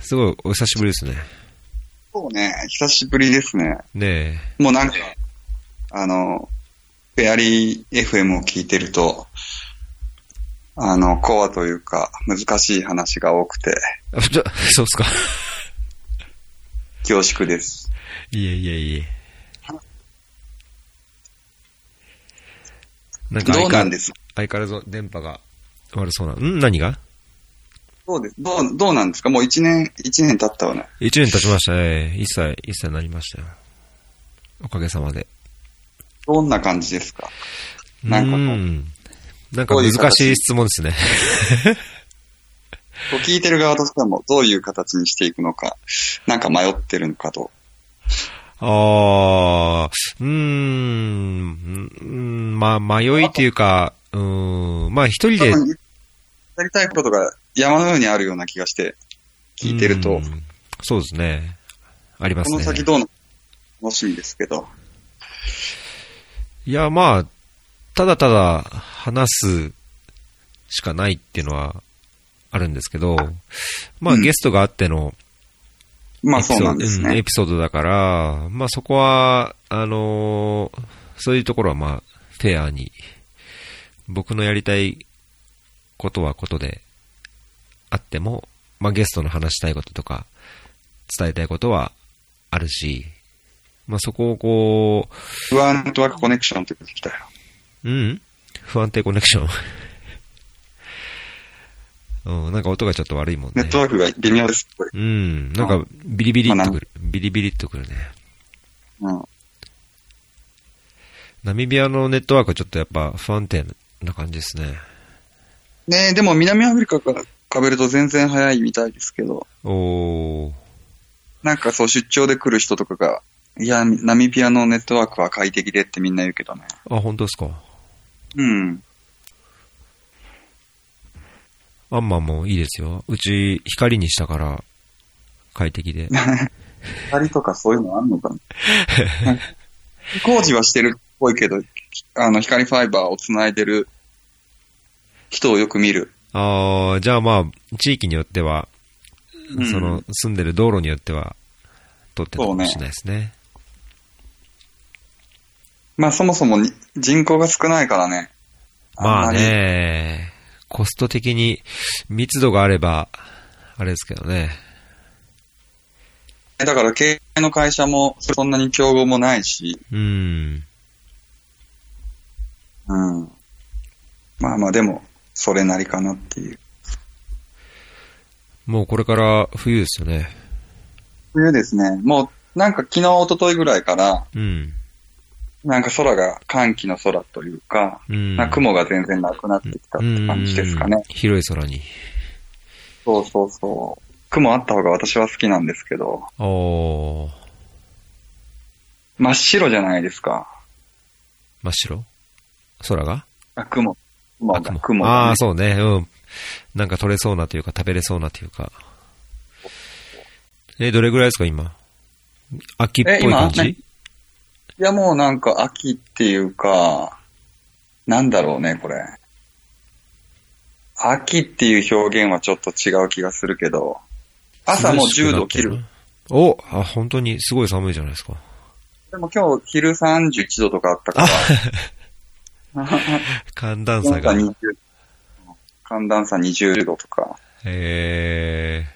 すごいお久しぶりですね。そうね、久しぶりですね。ねもうなんか、あの、フェアリー FM を聞いてると、あの、コアというか、難しい話が多くて、そうっすか。恐縮です。いえいえいえ。なんか？ど相変わうなんです相変わらず電波が悪そうな。ん？何が？そうです。どう、どうなんですか？もう一年、一年経ったわね。一年経ちましたね。一歳、一歳になりましたよ。おかげさまで。どんな感じですか？なんかこううんなんか難しい質問ですね。こう聞いてる側としても、どういう形にしていくのか、なんか迷ってるのかと。ああ、うーん、うんまあ、迷いっていうか、うーん、まあ一人で、やりたいことが山のようにあるような気がして、聞いてると、うんそうですね。ありますね。この先どうなる楽しみですけど。いや、まあ、ただただ話すしかないっていうのはあるんですけど、まあ、うんゲストがあってのまあそうエピソードなんですね。うんエピソードだから、まあそこは、あのーそういうところはまあ、フェアに、僕のやりたいことはことであっても、まあゲストの話したいこととか、伝えたいことはあるし、まあそこをこ不安ネットワークコネクションって言ってきたよ。う、うん？不安定コネクション？うん、なんか音がちょっと悪いもんねネッ。トワークが微妙です。これうん、なんかビリビリっとくる。ビリビリっとくるね。うん。ナミビアのネットワークはちょっとやっぱ不安定な感じですね。ねえ、でも南アフリカから比べると全然早いみたいですけど、おー。なんかそう出張で来る人とかが、いや、ナミビアのネットワークは快適でってみんな言うけどね。あ、本当ですか？うん。アンマンもいいですよ。うち光にしたから快適で。光とかそういうのあんのかな？工事はしてるっぽいけど、あの、光ファイバーを繋いでる人をよく見る。あー、じゃあまあ、地域によっては、うんその住んでる道路によっては通ってるかもしれないですね。まあそもそもに人口が少ないからね。まあ。ね、コスト的に密度があれば、あれですけどね。だから経営の会社もそんなに競合もないし、うん。うん。まあまあでも、それなりかなっていう。もうこれから冬ですよね。冬ですね。もう、なんか昨日、一昨日ぐらいから、うん。なんか空が寒気の空というか、うん。な雲が全然なくなってきたって感じですかねうん。広い空に。そうそうそう。雲あった方が私は好きなんですけど、おー。真っ白じゃないですか。真っ白？空が？あ、雲。雲あが、雲ねあ、。そうね。うん。なんか取れそうなというか、食べれそうなというか。え、どれぐらいですか、今？秋っぽい感じ？ねいや、もうなんか秋っていうか、なんだろうね、これ。秋っていう表現はちょっと違う気がするけど、朝もう10度切る。。おあ、本当にすごい寒いじゃないですか。でも今日昼31度とかあったから、寒暖差が。寒暖差20寒暖差20度とか。え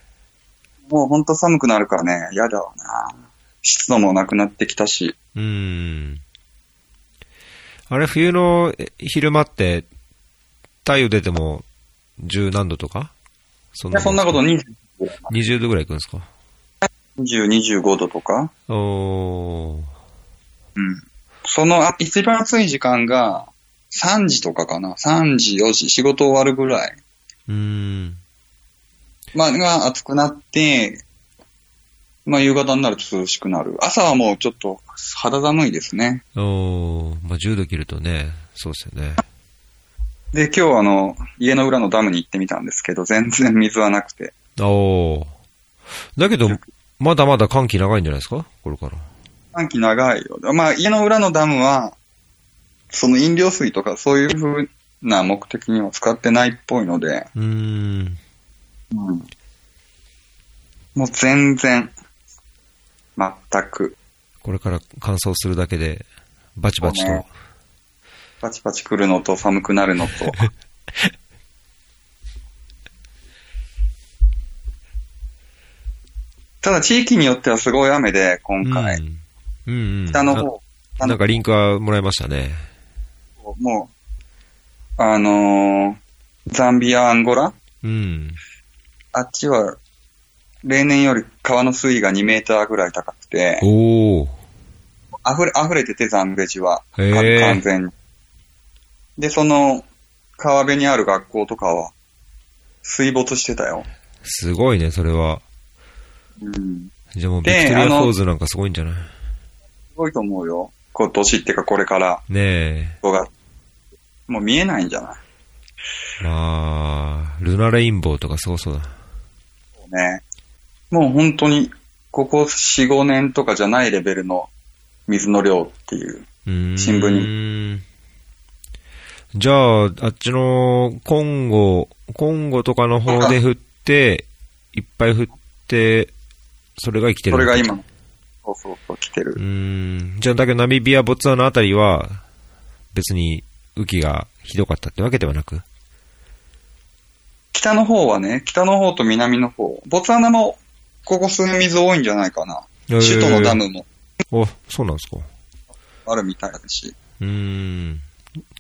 もうほんと寒くなるからね、嫌だわな。湿度もなくなってきたし。ー、うーん。あれ、冬のえ昼間って、太陽出ても十何度とか？そいや、そんなことに。20 20度ぐらいいくんですか？20、25度とか。おー。うん。その、あ一番暑い時間が3時とかかな。3時、4時、仕事終わるぐらい。うーん。まあ、が暑くなって、まあ、夕方になると涼しくなる。朝はもうちょっと肌寒いですね。おー。まあ、10度切るとね、そうですよね。で、今日あの、家の裏のダムに行ってみたんですけど、全然水はなくて。おー。だけど、まだまだ寒気長いんじゃないですか？これから。短期長いよ。まあ、家の裏のダムは、その飲料水とかそういう風な目的には使ってないっぽいので、うーん。うん。もう全然、全く、これから乾燥するだけで、バチバチとね。パチパチ来るのと寒くなるのと。ただ地域によってはすごい雨で、今回。うん。うん、うん。北の方、あなんかリンクはもらいましたね。もう、あのーザンビア、アンゴラ？うん。あっちは、例年より川の水位が2メーターぐらい高くて、おー。溢れ、溢れてて、ザンベジは。完全に。で、その、川辺にある学校とかは、水没してたよ。すごいね、それは。うん。じゃあもうビクトリアフォールズなんかすごいんじゃない？すごいと思うよ。今年っていうかこれから、ねえ。人が、もう見えないんじゃない？まあ、ルナレインボーとかすごそうだ。ね。もう本当に、ここ4、5年とかじゃないレベルの水の量っていう。新聞に。じゃあ、あっちの、コンゴ、コンゴとかの方で降って、いっぱい降って、それが生きてる。それが今、そうそうそう来てるう。ーん。じゃあ、だけどナミビア、ボツワナあたりは、別に雨季がひどかったってわけではなく？北の方はね、北の方と南の方。ボツワナも、ここ数年水多いんじゃないかな。へー首都のダムもお、そうなんですか。あるみたいだし。うーん。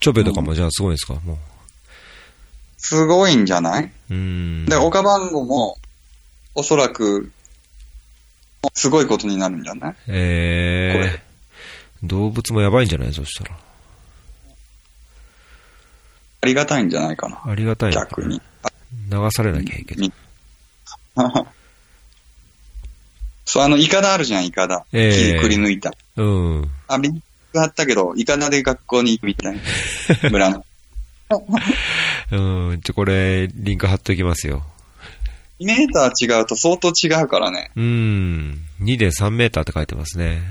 チョベとかもじゃあすごいですか、もすごいんじゃない？うん。で、岡番号も、おそらく、すごいことになるんじゃない？えこれー、動物もやばいんじゃない？そしたら。ありがたいんじゃないかな。ありがたいな逆に。流されなきゃいけない。み そう、あの、イカダあるじゃん、イカダ。ええ木くり抜いた。うん。あ、みんなあったけど、イカダで学校に行くみたいな。村の。うん。ちょ、これ、リンク貼っときますよ。2メーター違うと相当違うからね。うん。2.3メーターって書いてますね。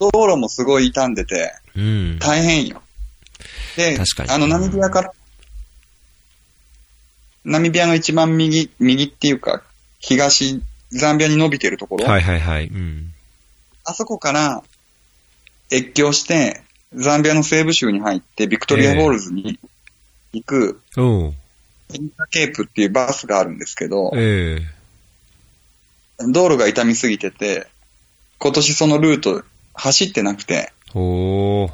道路もすごい傷んでて、うん。大変よ。で、確かにあの、ナミビアから、ナミビアの一番右、右っていうか、東、ザンビアに伸びてるところ、はいはいはい。うん。あそこから越境して、ザンビアの西部州に入って、ビクトリアフォールズに行く、うん。 Intercape っていうバスがあるんですけど、え道路が傷みすぎてて、今年そのルート走ってなくて、えおー。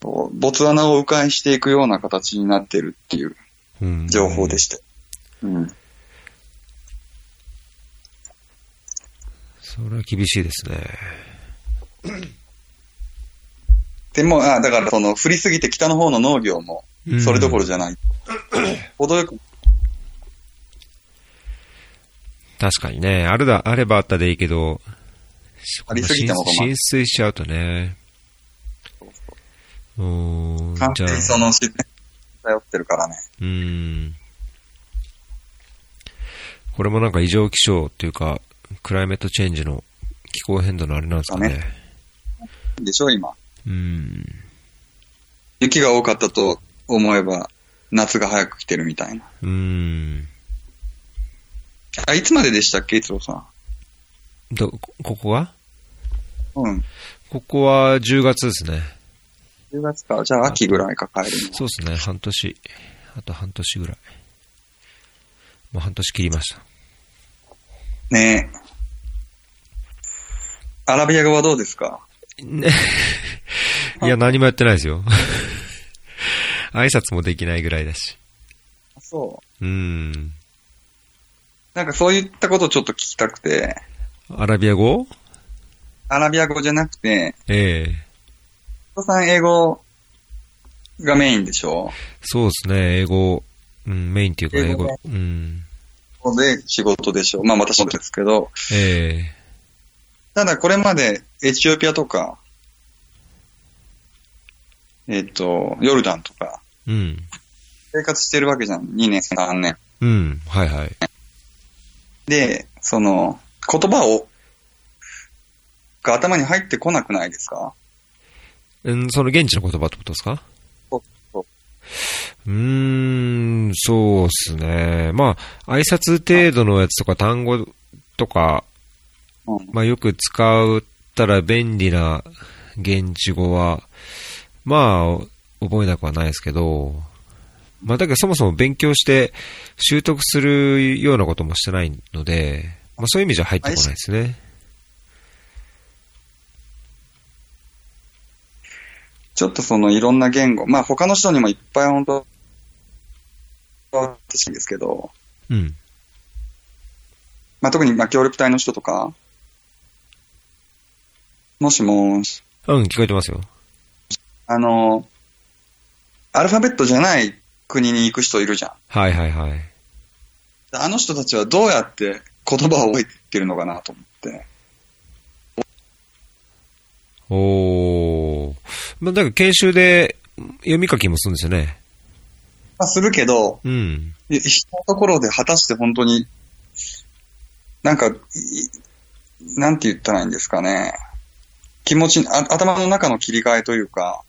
ボツワナを迂回していくような形になってるっていううん。情報でした。うん。それは厳しいですね。でも、あだからその、降りすぎて北の方の農業も、うんそれどころじゃない。程よく、確かにね。あるだ、あればあったでいいけど、ありすぎても浸水しちゃうとね。うーん。じゃあ完全に、その自然に頼ってるからね。うーん。これもなんか異常気象っていうか、クライメットチェンジの気候変動のあれなんですかね。でしょ、今。うーん。雪が多かったと思えば、夏が早く来てるみたいな。うーん。あ、いつまででしたっけ、いつろさん。ど、こここがうん。ここは10月ですね。10月か。じゃあ秋ぐらいか帰るの。そうですね、半年。あと半年ぐらい。もう半年切りました。ねえ。アラビア語はどうですか？ね。いや、何もやってないですよ。挨拶もできないぐらいだし。そう。うーん。なんかそういったことをちょっと聞きたくて、アラビア語？アラビア語じゃなくて、ええ。お父さん英語がメインでしょ？そうですね、英語、うん、メインっていうか英語。英語ね、うん。で仕事でしょ？まあ私もですけど、ええ。ただこれまでエチオピアとか、えっ、と、ヨルダンとか、うん。生活してるわけじゃん。2年、3年。うん、はいはい。で、その、言葉を、が頭に入ってこなくないですか？うん、その現地の言葉ってことですか？そうそううーん、そうですね。まあ、挨拶程度のやつとか単語とか、うん。まあよく使ったら便利な現地語は、まあ、覚えなくはないですけど、まあだけどそもそも勉強して習得するようなこともしてないので、まあそういう意味じゃ入ってこないですね。ちょっとそのいろんな言語、まあ他の人にもいっぱい本当、んですけど、うん。まあ特にまあ協力隊の人とか、もしも、うん、聞こえてますよ。あの、アルファベットじゃない国に行く人いるじゃん。はいはいはい。あの人たちはどうやって言葉を覚えてるのかなと思って。おー。まあだから研修で読み書きもするんですよね。まあするけど、うん。い人のところで果たして本当に、なんか、いなんて言ったらいいんですかね。気持ち、あ頭の中の切り替えというか、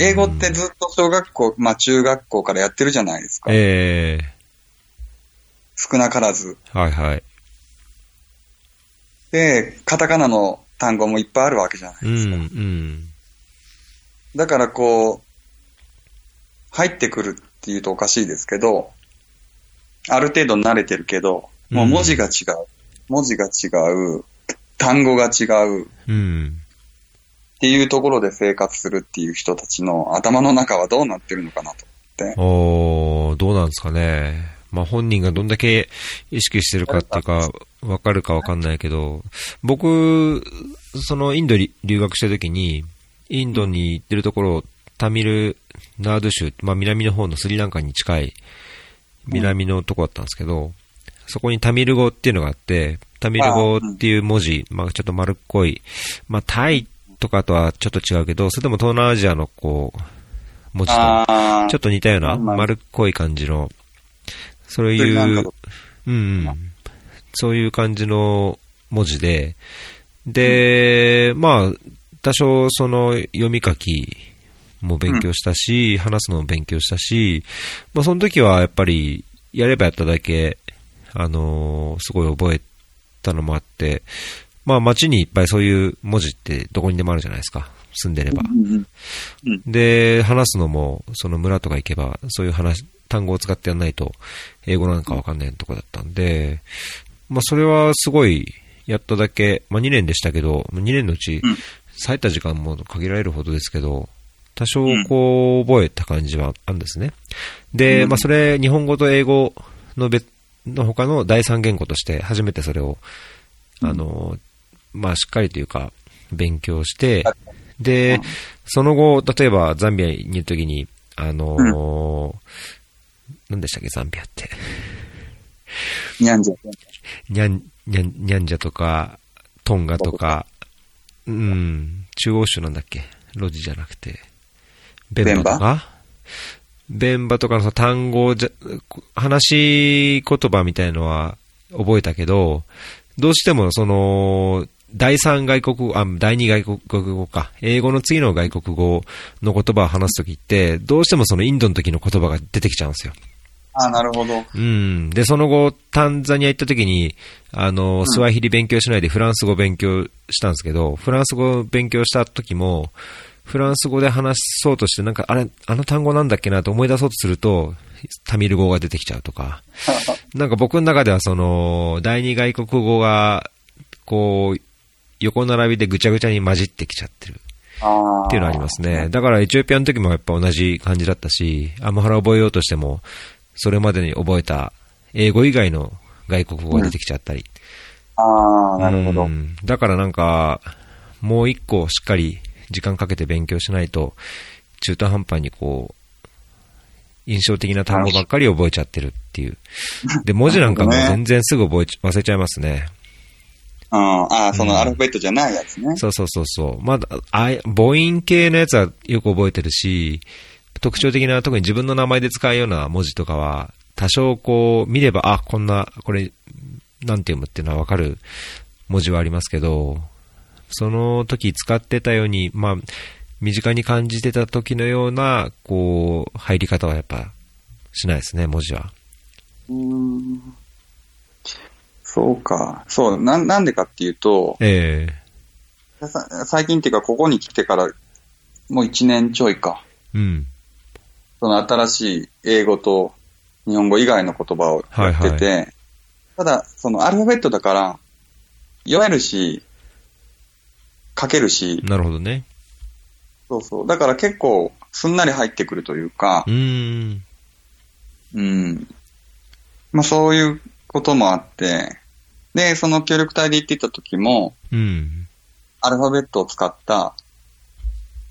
英語ってずっと小学校、まあ中学校からやってるじゃないですか。え少なからず。えはいはい。で、カタカナの単語もいっぱいあるわけじゃないうん、ですか。うん。だからこう、入ってくるっていうとおかしいですけど、ある程度慣れてるけど、もう文字が違う。文字が違う。単語が違う。うん。っていうところで生活するっていう人たちの頭の中はどうなってるのかなと思って。お、どうなんですかね。まあ本人がどんだけ意識してるかっていうか、わかるかわかんないけど、僕、そのインドに留学した時に、インドに行ってるところ、タミルナード州、まあ南の方のスリランカに近い南のとこだったんですけど、そこにタミル語っていうのがあって、タミル語っていう文字、まあちょっと丸っこい、まあタイとかとはちょっと違うけど、それでも東南アジアのこう、文字とあちょっと似たようなまあ丸っこい感じの、そういうう。んうん、そういう感じの文字で、で、まあ、多少その読み書きも勉強したし、話すのも勉強したし、まあその時はやっぱりやればやっただけ、あのーすごい覚えたのもあって、まあ街にいっぱいそういう文字ってどこにでもあるじゃないですか。住んでれば。で、話すのも、その村とか行けば、そういう話、単語を使ってやんないと、英語なんかわかんないとこだったんで、まあそれはすごい、やっただけ、まあ2年でしたけど、2年のうちうん、咲いた時間も限られるほどですけど、多少こう、覚えた感じはあるんですね。で、うんまあそれ、日本語と英語の別、の他の第三言語として、初めてそれを、あの、まあしっかりというか、勉強して、で、その後、例えばザンビアにいるときに、あのー何でしたっけ、ザンビアって。にゃんじゃ。ニャン、ニャン、ニャンジャとか、トンガとか、うん、中央州なんだっけロジじゃなくて、ベンバとか？ベンバとかのその単語じゃ、話し言葉みたいのは覚えたけど、どうしてもその、第三外国語、あ、第二外国語か。英語の次の外国語の言葉を話すときって、どうしてもそのインドの時の言葉が出てきちゃうんですよ。ああ、なるほど。うん。で、その後、タンザニア行った時に、あの、スワヒリ勉強しないでフランス語勉強したんですけど、フランス語勉強した時も、フランス語で話そうとして、なんか、あれ、あの単語なんだっけなと思い出そうとすると、タミル語が出てきちゃうとか。なんか僕の中ではその、第二外国語が、こう、横並びでぐちゃぐちゃに混じってきちゃってる。っていうのはありますね。だからエチオピアの時もやっぱ同じ感じだったし、アムハラ覚えようとしても、それまでに覚えた英語以外の外国語が出てきちゃったり。ああ、なるほど。うんだからなんか、もう一個しっかり時間かけて勉強しないと、中途半端にこう、印象的な単語ばっかり覚えちゃってるっていう。で、文字なんかも全然すぐ覚えち、忘れちゃいますね。うん。ああ、そのアルファベットじゃないやつね。そうそうそうそう。まだ、あい母音系のやつはよく覚えてるし、特徴的な、特に自分の名前で使うような文字とかは、多少こう、見れば、あ、こんな、これ、なんて読むっていうのはわかる文字はありますけど、その時使ってたように、まあ、身近に感じてた時のような、こう、入り方はやっぱ、しないですね、文字は。うん。そうか。そう、なん、なんでかっていうと、えさ最近っていうか、ここに来てから、もう一年ちょいか。えうん。その新しい英語と日本語以外の言葉をやってて、ただ、そのアルファベットだから、読めるし、書けるし、なるほどね。そうそう。だから結構、すんなり入ってくるというかう、ーん。うん。まあそういうこともあって、で、その協力隊で行ってた時も、うん。アルファベットを使った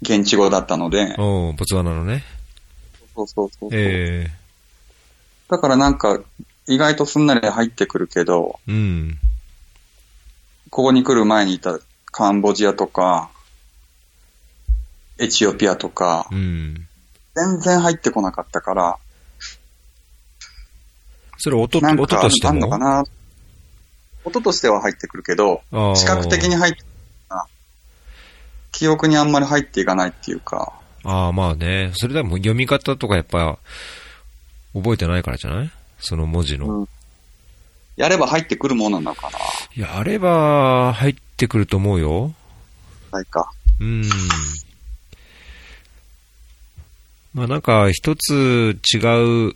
現地語だったので、おーボツワナのね。そうそうそうそう。えだからなんか、意外とすんなり入ってくるけど、えうん。ここに来る前にいたカンボジアとか、エチオピアとかう、ん。全然入ってこなかったから、それ音、音としてあんのかもな？音としては入ってくるけど、視覚的に入ってくるな記憶にあんまり入っていかないっていうか、ああ、まあね。それでも読み方とかやっぱ、覚えてないからじゃない？その文字の。うんやれば入ってくるものなのかなやれば、入ってくると思うよ。ないか。うん。まあなんか、一つ違う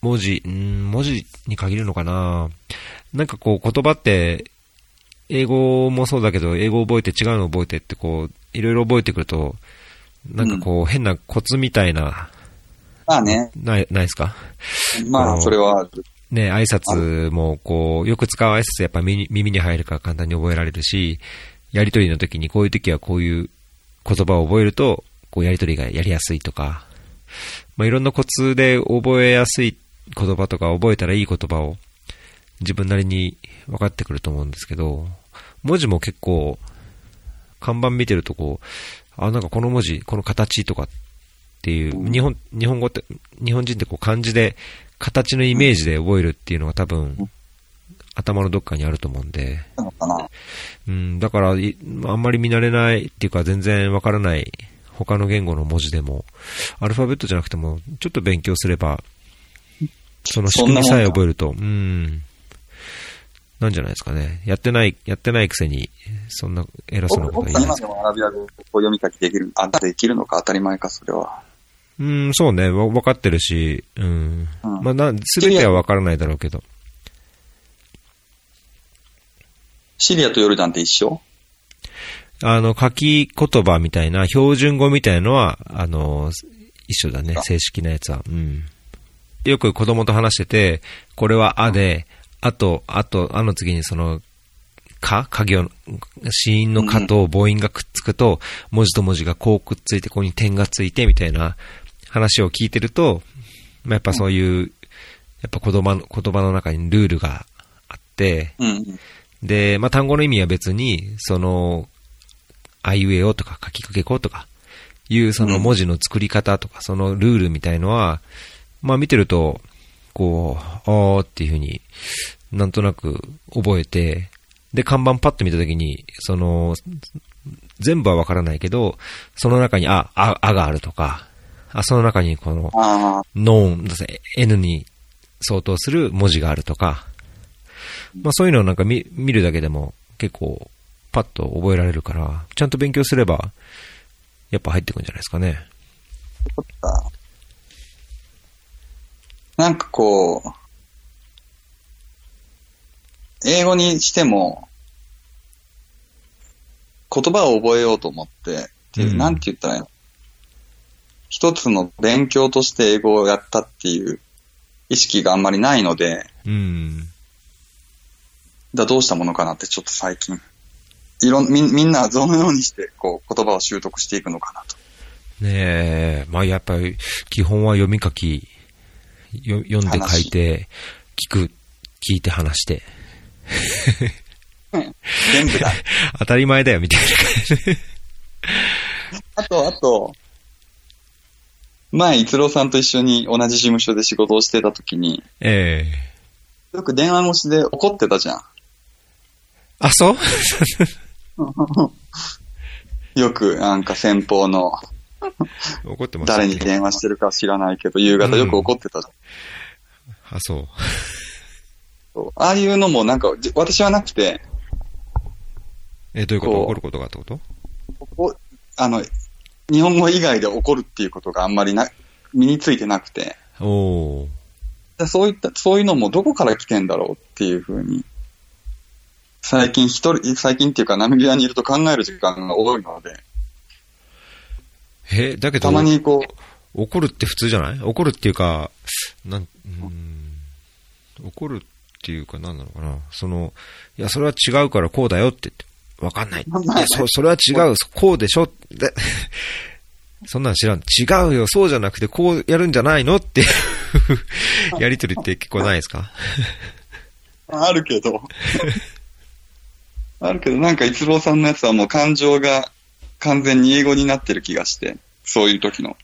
文字、うん、文字に限るのかな。なんかこう、言葉って、英語もそうだけど、英語覚えて違うの覚えてってこう、いろいろ覚えてくると、なんかこう、変なコツみたいな、まあね、ない、ないですか？まあそれはね、挨拶も、こう、よく使う挨拶やっぱ耳耳に入るから簡単に覚えられるし、やりとりの時にこういう時はこういう言葉を覚えると、こうやりとりがやりやすいとか、まあ、いろんなコツで覚えやすい言葉とか覚えたらいい言葉を自分なりに分かってくると思うんですけど、文字も結構、看板見てるとこう、あ、なんかこの文字、この形とかっていう、日本、日本語って、日本人ってこう漢字で、形のイメージで覚えるっていうのが多分、頭のどっかにあると思うんで。うん、だから、いあんまり見慣れないっていうか全然わからない他の言語の文字でも、アルファベットじゃなくても、ちょっと勉強すれば、その仕組みさえ覚えると、うん、なんじゃないですかね。やってない、やってないくせに、そんな偉そうなこと言いです今でもアラビア語を読み書きできる、あ、できるのか当たり前か、それは。うん、そうね、わ分かってるし、うん。うんまあ、な、すべては分からないだろうけど。シリアとヨルダンって一緒？あの、書き言葉みたいな、標準語みたいなのは、あの、一緒だね、あ正式なやつは。うん。よく子供と話してて、これはあで、あと、あと、あの次にその、か、か行、子音のかと母音がくっつくと、文字と文字がこうくっついて、ここに点がついて、みたいな話を聞いてると、まあ、やっぱそういう、やっぱ言葉の、言葉の中にルールがあって、うん。で、まあ、単語の意味は別に、その、あいうえおとか書きかけことか、いうその文字の作り方とか、そのルールみたいのは、まあ見てると、こう、あーっていうふうになんとなく覚えて、で、看板パッと見たときに、その、全部はわからないけど、その中に、あ、あ、あがあるとか、あ、その中にこの、ノーン、N に相当する文字があるとか、まあそういうのをなんか見見るだけでも結構パッと覚えられるから、ちゃんと勉強すれば、やっぱ入ってくるんじゃないですかね。そっか。なんかこう、英語にしても、言葉を覚えようと思って、っていううんなんて言ったらいいの？一つの勉強として英語をやったっていう意識があんまりないので、うん。だどうしたものかなってちょっと最近。いろん、みんみんなどのようにして、こう、言葉を習得していくのかなと。ねえ、まあやっぱり基本は読み書き、よ読んで書いて、聞く、聞いて話して、全部だ。当たり前だよみたいな感じで。あと、あと、前、逸郎さんと一緒に同じ事務所で仕事をしてた時に、ええよく電話越しで怒ってたじゃん。あ、そう？よくなんか先方の 怒ってますよ。ね誰に電話してるか知らないけど、夕方よく怒ってた。じゃんあ、そう。そう。ああいうのもなんか、じ私はなくて、え、どういうこと？こう。怒ることがってこと？おあの、日本語以外で怒るっていうことがあんまりな、身についてなくて、おー。でそういった、そういうのもどこから来てんだろうっていうふうに、最近一人、最近っていうかナミビアにいると考える時間が多いので、え、だけど、たまにこう、怒るって普通じゃない？怒るっていうか、なん、うーん、怒るっていうか何なのかな？その、いや、それは違うからこうだよってわかんない。いや、そ、それは違う、こうでしょ？で、そんなん知らん。違うよ、そうじゃなくてこうやるんじゃないのっていう やりとりって結構ないですか？あるけど、あるけどなんか一郎さんのやつはもう感情が完全に英語になってる気がして、そういう時の。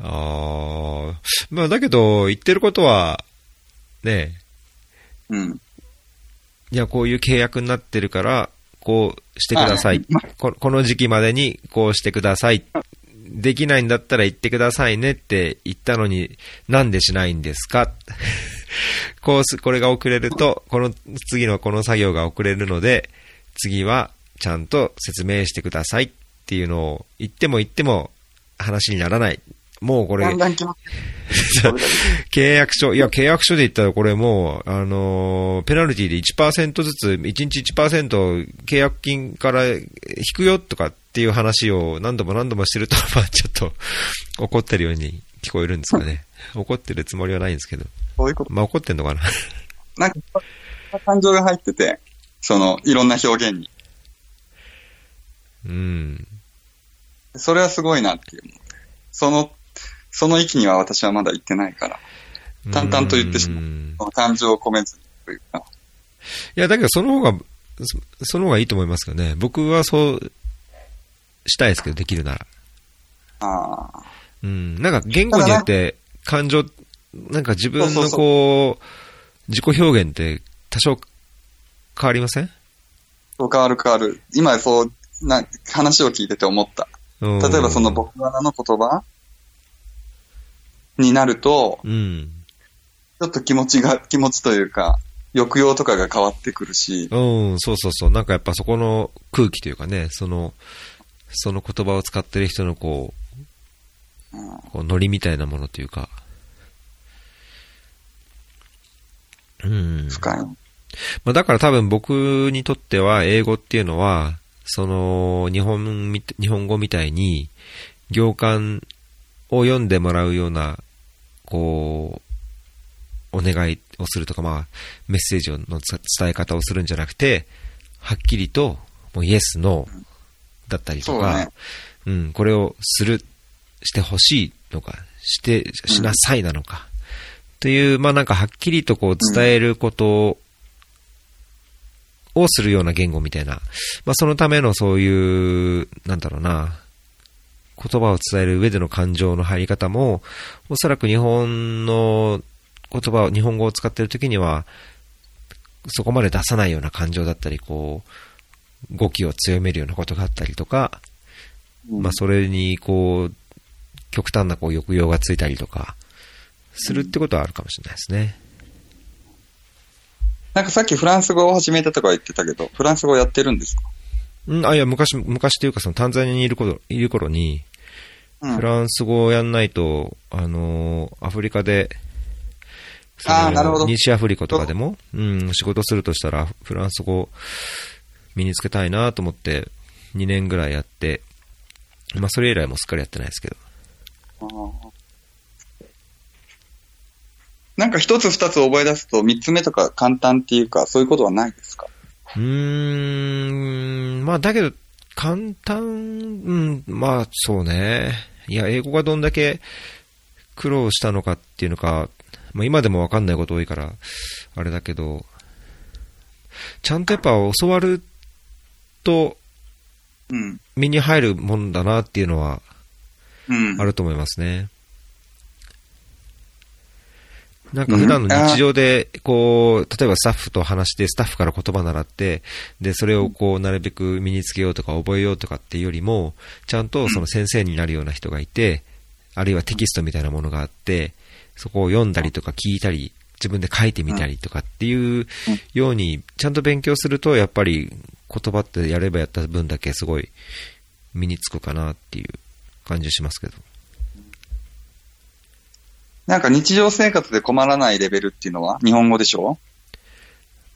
ああ、まあだけど、言ってることは、ねうん。いや、こういう契約になってるから、こうしてくださいあ。ここの時期までにこうしてください。できないんだったら言ってくださいねって言ったのに、なんでしないんですか？こうす、これが遅れると、この次のこの作業が遅れるので、次はちゃんと説明してくださいっていうのを言っても言っても話にならない。もうこれ、契約書、いや、契約書で言ったらこれもう、あのーペナルティで1%ずつ、1日1%契約金から引くよとかっていう話を何度も何度もしてると、まあちょっと怒ってるように聞こえるんですかね。怒ってるつもりはないんですけど。そういう。まあ怒ってんのかな？なんか、感情が入ってて、その、いろんな表現に。うん。それはすごいなっていう。その、その域には私はまだ行ってないから、淡々と言ってしまう感情を込めずにというか。いや、だけどその方が、そその方がいいと思いますけどね。僕はそうしたいですけど、できるなら。ああ。うん、なんか言語によって感情、なんか自分のこう、自己表現って多少変わりません？そう変わる変わる。今そう、な、話を聞いてて思った。例例えばその、僕柄の言葉になると、うん。ちょっと気持ちが、気持ちというか、抑揚とかが変わってくるし、うん、そうそうそう。なんかやっぱそこの空気というかね、その、その言葉を使ってる人のこう、うんこうノリみたいなものというか、うん。深い。まあ、だから多分僕にとっては英語っていうのは、その日本み、日本語みたいに行間を読んでもらうような、こう、お願いをするとか、まあ、メッセージの伝え方をするんじゃなくて、はっきりと、もうイエス、ノーだったりとか、ね。うん、これをする、してほしいのか、して、しなさいなのか、という、まあなんかはっきりとこう伝えることをするような言語みたいな、まあそのためのそういう、なんだろうな、言葉を伝える上での感情の入り方も、おそらく日本の言葉を、日本語を使っているときには、そこまで出さないような感情だったり、こう、語気を強めるようなことがあったりとか、まあそれにこう、極端なこう抑揚がついたりとか、するってことはあるかもしれないですね。なんかさっきフランス語を始めたとか言ってたけど、フランス語やってるんですか？うん、あ、いや、昔、昔というかそのタンザニアにいる頃、いる頃に、うん。フランス語をやんないと、あのーアフリカで、あーなるほど。西アフリカとかでも、うん、仕事するとしたら、フランス語身につけたいなと思って、2年ぐらいやって、まあ、それ以来もすっかりやってないですけど。なんか一つ二つ覚え出すと三つ目とか簡単っていうか、そういうことはないですか？うーん、まあだけど、簡単、うん、まあそうね。いや、英語がどんだけ苦労したのかっていうのか、まあ今でもわかんないこと多いから、あれだけど、ちゃんとやっぱ教わるとうん。身に入るもんだなっていうのはうん。あると思いますね。なんか普段の日常で、こう、例えばスタッフと話して、スタッフから言葉習って、で、それをこう、なるべく身につけようとか覚えようとかっていうよりも、ちゃんとその先生になるような人がいて、あるいはテキストみたいなものがあって、そこを読んだりとか聞いたり、自分で書いてみたりとかっていうように、ちゃんと勉強すると、やっぱり言葉ってやればやった分だけすごい身につくかなっていう感じしますけど。なんか日常生活で困らないレベルっていうのは日本語でしょ？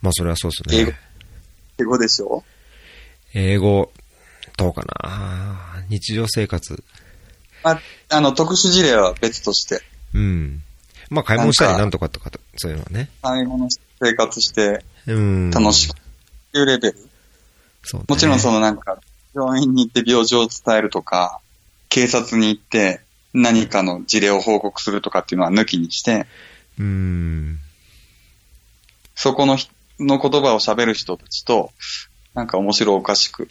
まあそれはそうです英語ね。英語でしょ？英語、どうかな？日常生活。あ、あの、特殊事例は別として、うん。まあ買い物したりなんとかとかと、そういうのはね。買い物生活してうん。楽しくっていうレベル。そう、ね。もちろんそのなんか、病院に行って病状を伝えるとか、警察に行って何かの事例を報告するとかっていうのは抜きにして、うん。そこのひの言葉を喋る人たちと、なんか面白おかしく。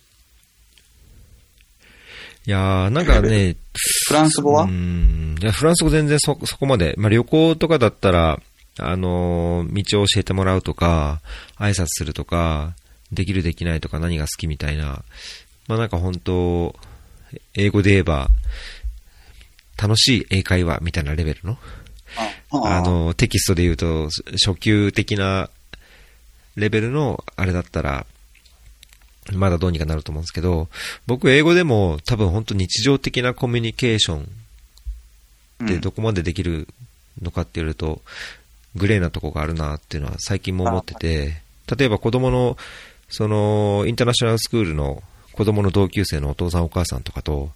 いやー、なんかね、フランス語は？うん。いや、フランス語全然そ、そこまで。まあ旅行とかだったら、あのー道を教えてもらうとか、挨拶するとか、できるできないとか何が好きみたいな。まあなんか本当、英語で言えば、楽しい英会話みたいなレベルの？あの、テキストで言うと、初級的なレベルのあれだったら、まだどうにかなると思うんですけど、僕英語でも多分本当日常的なコミュニケーションってどこまでできるのかって言われると、グレーなとこがあるなっていうのは最近も思ってて、例えば子供の、その、インターナショナルスクールの子供の同級生のお父さんお母さんとかと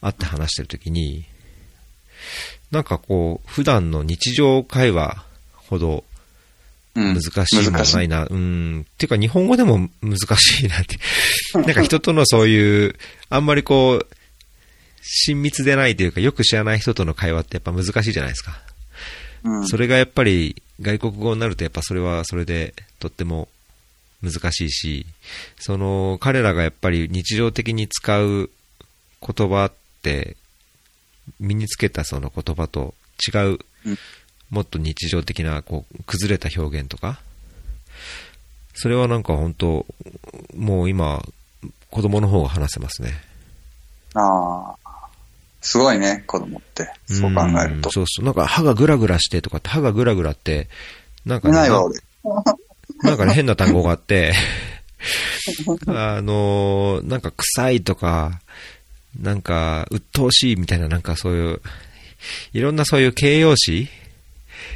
会って話してるときに、なんかこう、普段の日常会話ほどうん難しいもんないな。うん。っていうか日本語でも難しいなって。なんか人とのそういう、あんまりこう、親密でないというか、よく知らない人との会話ってやっぱ難しいじゃないですか。うんそれがやっぱり外国語になるとやっぱそれはそれでとっても難しいし、その彼らがやっぱり日常的に使う言葉って身につけたその言葉と違ううんもっと日常的なこう崩れた表現とかそれはなんか本当もう今子供の方が話せますね。ああ。すごいね、子供って。そう考えるとん。そうそう。なんか歯がグラグラしてとかって歯がグラグラってなんかねないわ、俺。なんかね、変な単語があって、あのーなんか臭いとか、なんか鬱陶しいみたいな、なんかそういう、いろんなそういう形容詞、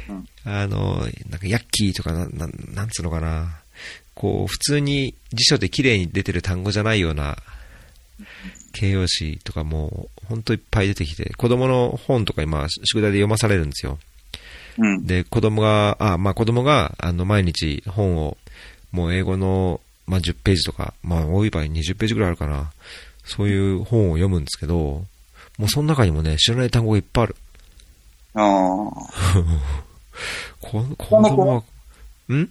うんあのーなんかヤッキーとかな、なんなんつうのかな、こう、普通に辞書で綺麗に出てる単語じゃないような形容詞とかも、ほんといっぱい出てきて、子供の本とか今、宿題で読まされるんですよ。うん。で、子供が、あ、まあ子供が、あの、毎日本を、もう英語の、まあ10ページとか、まあ多い場合20ページぐらいあるかな。そういう本を読むんですけど、もうその中にもね、知らない単語がいっぱいある。ああ。こ子供は、ん？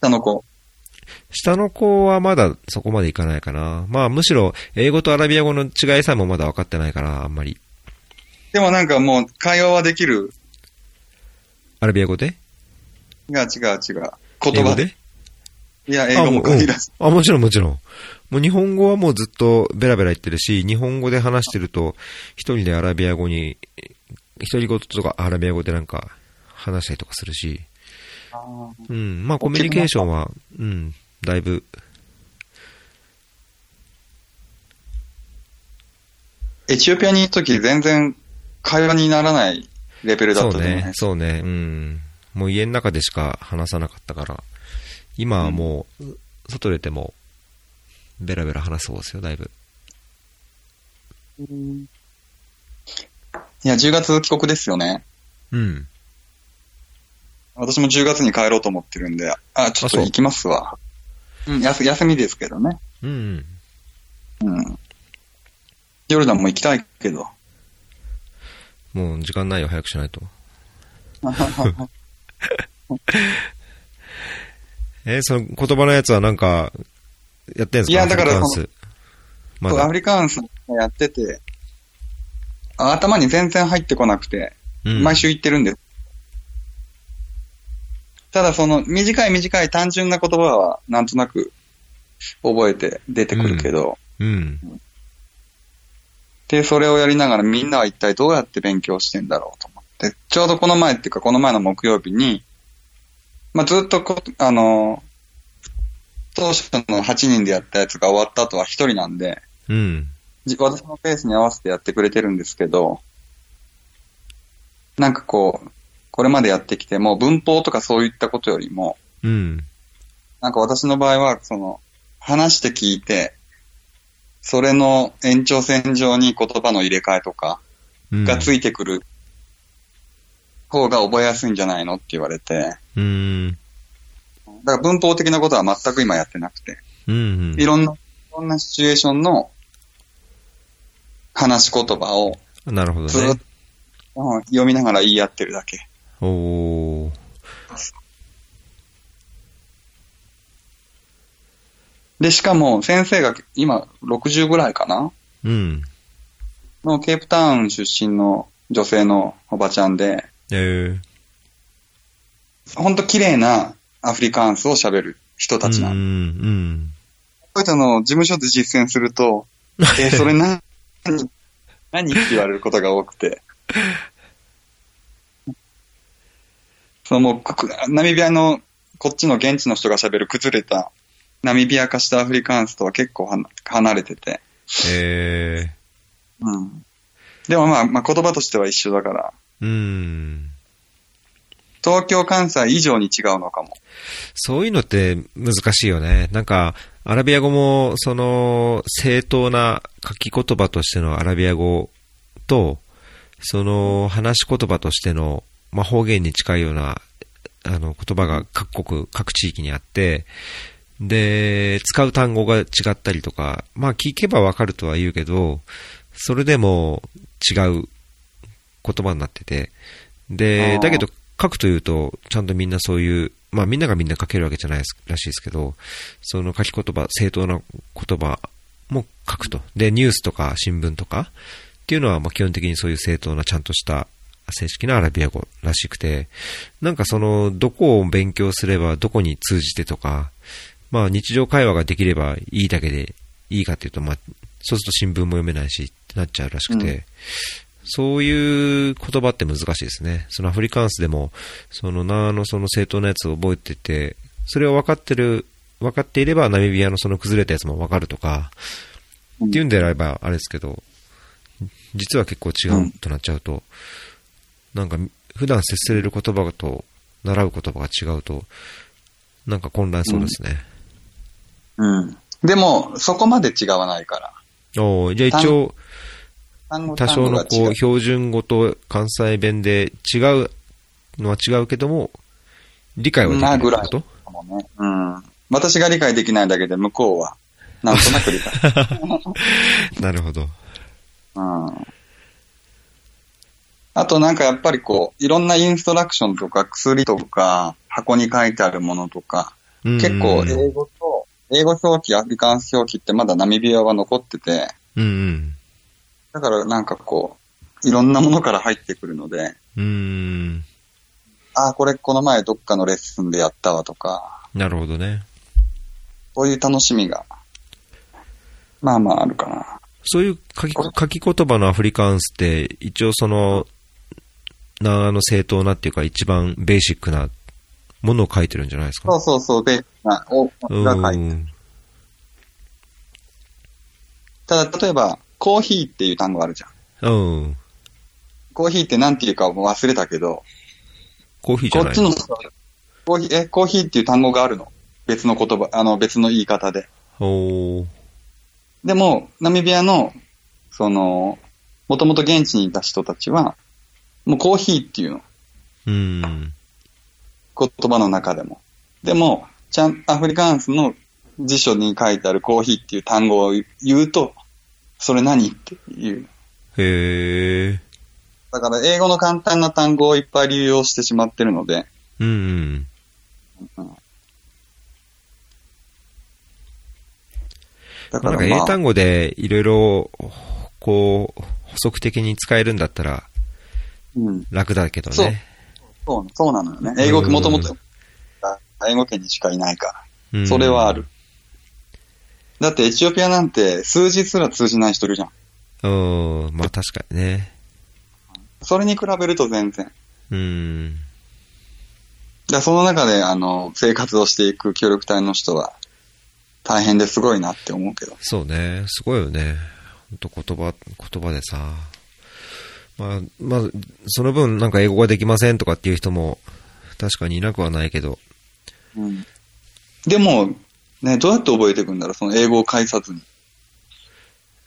下の子。下の子はまだそこまでいかないかな。まあむしろ、英語とアラビア語の違いさえもまだ分かってないから、あんまり。でもなんかもう会話はできる？アラビア語で？違う違う違う。言葉で。で？いや、英語も限らず。あ、もちろんもちろん。もう日本語はもうずっとベラベラ言ってるし、日本語で話してると、一人でアラビア語に、独り言とかアラビア語でなんか話したりとかするし、うん、まあコミュニケーションは、うん、だいぶ、エチオピアにいるとき全然会話にならないレベルだったと思うね、そうね、うん。もう家の中でしか話さなかったから、今はもう、外出ても、ベラベラ話そうですよ、だいぶ。いや、10月帰国ですよね。うん。私も10月に帰ろうと思ってるんで、あ、ちょっと行きますわ。うん、休休みですけどね。うん、うん。うん。ヨルダンも行きたいけど。もう時間ないよ、早くしないと。え、その言葉のやつはなんか、やってんすか？いやだからアフリカンス。まだ。アフ。リカンスやってて、あ頭に全然入ってこなくて、うん。毎週行ってるんで、ただその短い短い単純な言葉はなんとなく覚えて出てくるけど、うん。で、それをやりながらみんなは一体どうやって勉強してんだろうと思って、ちょうどこの前っていうかこの前の木曜日に、まあ、ずっとこ、あの、当初の8人でやったやつが終わった後は1人なんで、うん。じ私のペースに合わせてやってくれてるんですけど、なんかこう、これまでやってきても文法とかそういったことよりも、うん。なんか私の場合は、その、話して聞いて、それの延長線上に言葉の入れ替えとかうん。がついてくる方が覚えやすいんじゃないのって言われて、うん。だから文法的なことは全く今やってなくて、うん。いろんな、いろんなシチュエーションの話し言葉をなるほどずっと、ね。うん読みながら言い合ってるだけ。おー。で、しかも先生が今60ぐらいかな？うん。のケープタウン出身の女性のおばちゃんで、えー。ほんと綺麗なアフリカンスを喋る人たちなの。うん。うん。こういったのを事務所で実践すると、えー それな、何、何って言われることが多くて。そのもうく、ナミビアのこっちの現地の人が喋る崩れたナミビア化したアフリカンスとは結構はな離れてて。えうん。でもまあ、まあ言葉としては一緒だから、ー。うん。東京、関西以上に違うのかも。そういうのって難しいよね。なんか、アラビア語も、その、正当な書き言葉としてのアラビア語と、その、話し言葉としての、まあ、方言に近いような、あの、言葉が各国、各地域にあって、で、使う単語が違ったりとか、まあ、聞けばわかるとは言うけど、それでも違う言葉になってて、あで、ーだけど書くというと、ちゃんとみんなそういう、まあみんながみんな書けるわけじゃないらしいですけど、その書き言葉、正当な言葉も書くと。で、ニュースとか新聞とかっていうのは、まあ基本的にそういう正当なちゃんとした正式なアラビア語らしくて、なんかその、どこを勉強すればどこに通じてとか、まあ日常会話ができればいいだけでいいかっていうと、まあ、そうすると新聞も読めないしってなっちゃうらしくて、そういう言葉って難しいですね。そのアフリカンスでも、そのなのその正当なやつを覚えてて、それを分かってる、分かっていればナミビアのその崩れたやつも分かるとか、っていうんであればあれですけど、実は結構違うとなっちゃうと、なんか普段接する言葉と習う言葉が違うと、なんか混乱そうですね。うん。でも、そこまで違わないから。おーじゃあ一応、多少のこう標準語と関西弁で違うのは違うけども、理解はできるってまあぐらいこもね。うん。私が理解できないだけで、向こうは、なんとなく理解。なるほど。うん。あとなんかやっぱりこう、いろんなインストラクションとか薬とか、箱に書いてあるものとか、うん結構英語と、英語表記、アフリカンス表記ってまだナミビアは残ってて、うんうん。だからなんかこう、いろんなものから入ってくるので、うーん。ああ、これこの前どっかのレッスンでやったわとか、なるほどね。そういう楽しみが、まあまああるかな。そういう書き書き言葉のアフリカンスって、一応その、な、あの正当なっていうか一番ベーシックなものを書いてるんじゃないですか？そうそうそう、で、な、お、が書いてうん。ただ、例えば、コーヒーっていう単語あるじゃん。うん。コーヒーって何て言うかもう忘れたけど、コーヒーじゃないこっちのコーヒー、え、コーヒーっていう単語があるの？別の言葉、あの、別の言い方で。おーでも、ナミビアの、その、もともと現地にいた人たちは、もうコーヒーっていうの。うん。言葉の中でも。でも、ちゃん、アフリカンスの辞書に書いてあるコーヒーっていう単語を言うと、それ何っていう。へえ。だから、英語の簡単な単語をいっぱい流用してしまってるので、うんうん。だから、まあ、英単語でいろいろ、こう、補足的に使えるんだったらうん、楽だけどそうね。そう、そうなのよね。英語もともと英語圏にしかいないかうんら。それはある。。だってエチオピアなんて数字すら通じない人いるじゃん。うん、まあ確かにね。それに比べると全然。うん。だからその中で、あの、生活をしていく協力隊の人は、大変ですごいなって思うけど。そうね、すごいよね。本当言葉、言葉でさ。まあ、まあ、その分なんか英語ができませんとかっていう人も確かにいなくはないけど。うん。でも、ね、どうやって覚えていくんだろう、その英語を介さずに。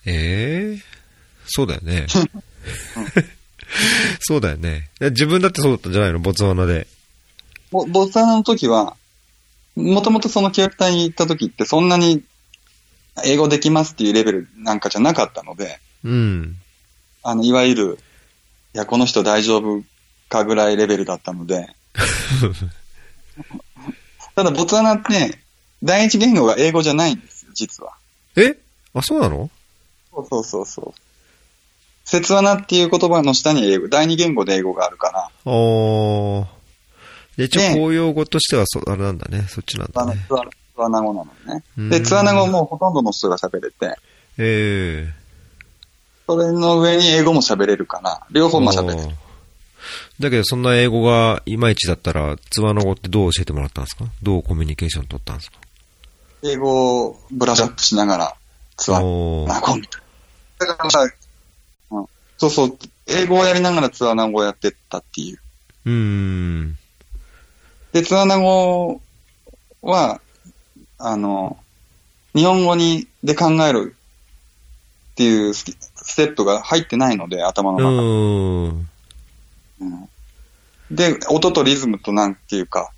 ええそうだよね。そうだよね。自分だってそうだったんじゃないの？ボツワナで。ボボツワナの時は、もともとその協力隊に行った時ってそんなに英語できますっていうレベルなんかじゃなかったので、うん。あの、いわゆる、いや、この人大丈夫かぐらいレベルだったので、ただ、ボツワナって、第一言語が英語じゃないんですよ、実は。え？あ、そうなの？そうそうそうそう。節ワナっていう言葉の下に英語、第二言語で英語があるから、あー。で一応ね公用語としてはそ、あれなんだね。そっちなんだね。ツワナツナ語なのね。うんで、ツワナ語もほとんどの人が喋れて、ええそれの上に英語も喋れるから、両方も喋れる。だけど、そんな英語がいまいちだったら、ツワノ語ってどう教えてもらったんですか？どうコミュニケーション取ったんですか？英語をブラッシュアップしながら、ツワおーナ語みたいな。だからさ、うん、そうそう、英語をやりながらツワナ語をやってったっていう。うーん。で、ツワナ語は、あの、日本語に、で考えるっていうステップが入ってないので、頭のう中。ーん。うんで、音とリズムとなんていうか、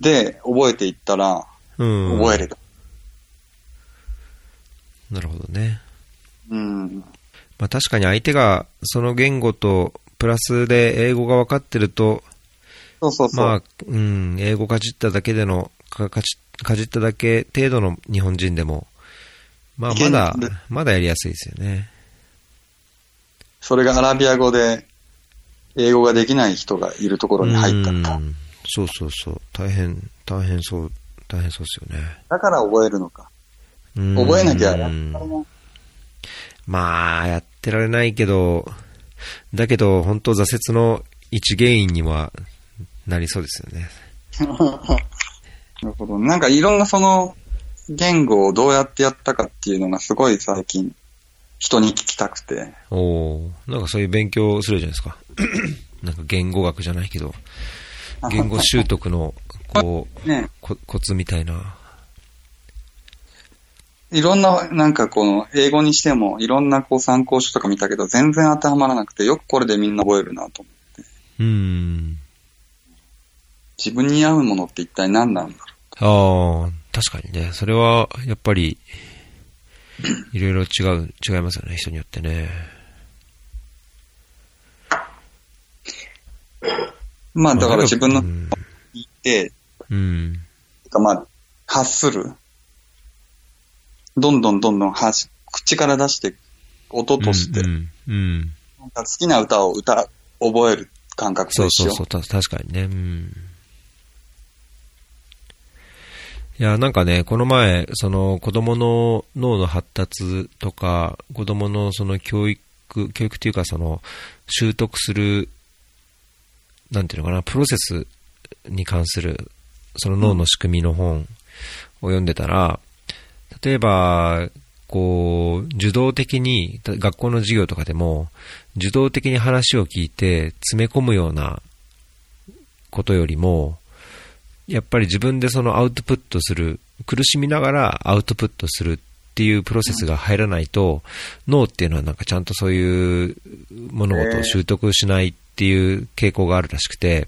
で、覚えていったら、うん。覚えれる。なるほどね。うん。まあ確かに相手がその言語とプラスで英語が分かってると、そうそうそう。まあ、うん、英語かじっただけでの、かかじかじっただけ程度の日本人でも、まあまだまだやりやすいですよね。それがアラビア語で、英語ができない人がいるところに入ったんそうそうそう。大変、大変そう、大変そうですよね。だから覚えるのか。うん覚えなきゃやったらなまあ、やってられないけど、だけど、本当挫折の一原因にはなりそうですよね。なるほど。なんかいろんなその言語をどうやってやったかっていうのがすごい最近人に聞きたくて。おおなんかそういう勉強するじゃないですか。なんか言語学じゃないけど、言語習得の、こう、ね。こコツみたいな。いろんな、なんかこの英語にしてもいろんなこう参考書とか見たけど全然当てはまらなくてよくこれでみんな覚えるなと思って。うん。自分に合うものって一体何なんだろああ、確かにね。それは、やっぱり、いろいろ違う、違いますよね、人によってね。まあだから自分のうん。言って、うん。かまあ、発する。どんどんどんどん発し、口から出して、音として、うん。うん。なんか好きな歌を歌、覚える感覚と一緒。そうそうそう、た確かにね。うん。いや、なんかね、この前、その子供の脳の発達とか、子供のその教育、教育っていうかその習得する、なんていうのかな、プロセスに関する、その脳の仕組みの本を読んでたら、例えば、こう、受動的に、学校の授業とかでも、受動的に話を聞いて詰め込むようなことよりも、やっぱり自分でそのアウトプットする、苦しみながらアウトプットするっていうプロセスが入らないと、脳っていうのはなんかちゃんとそういう物事を習得しないっていう傾向があるらしくて、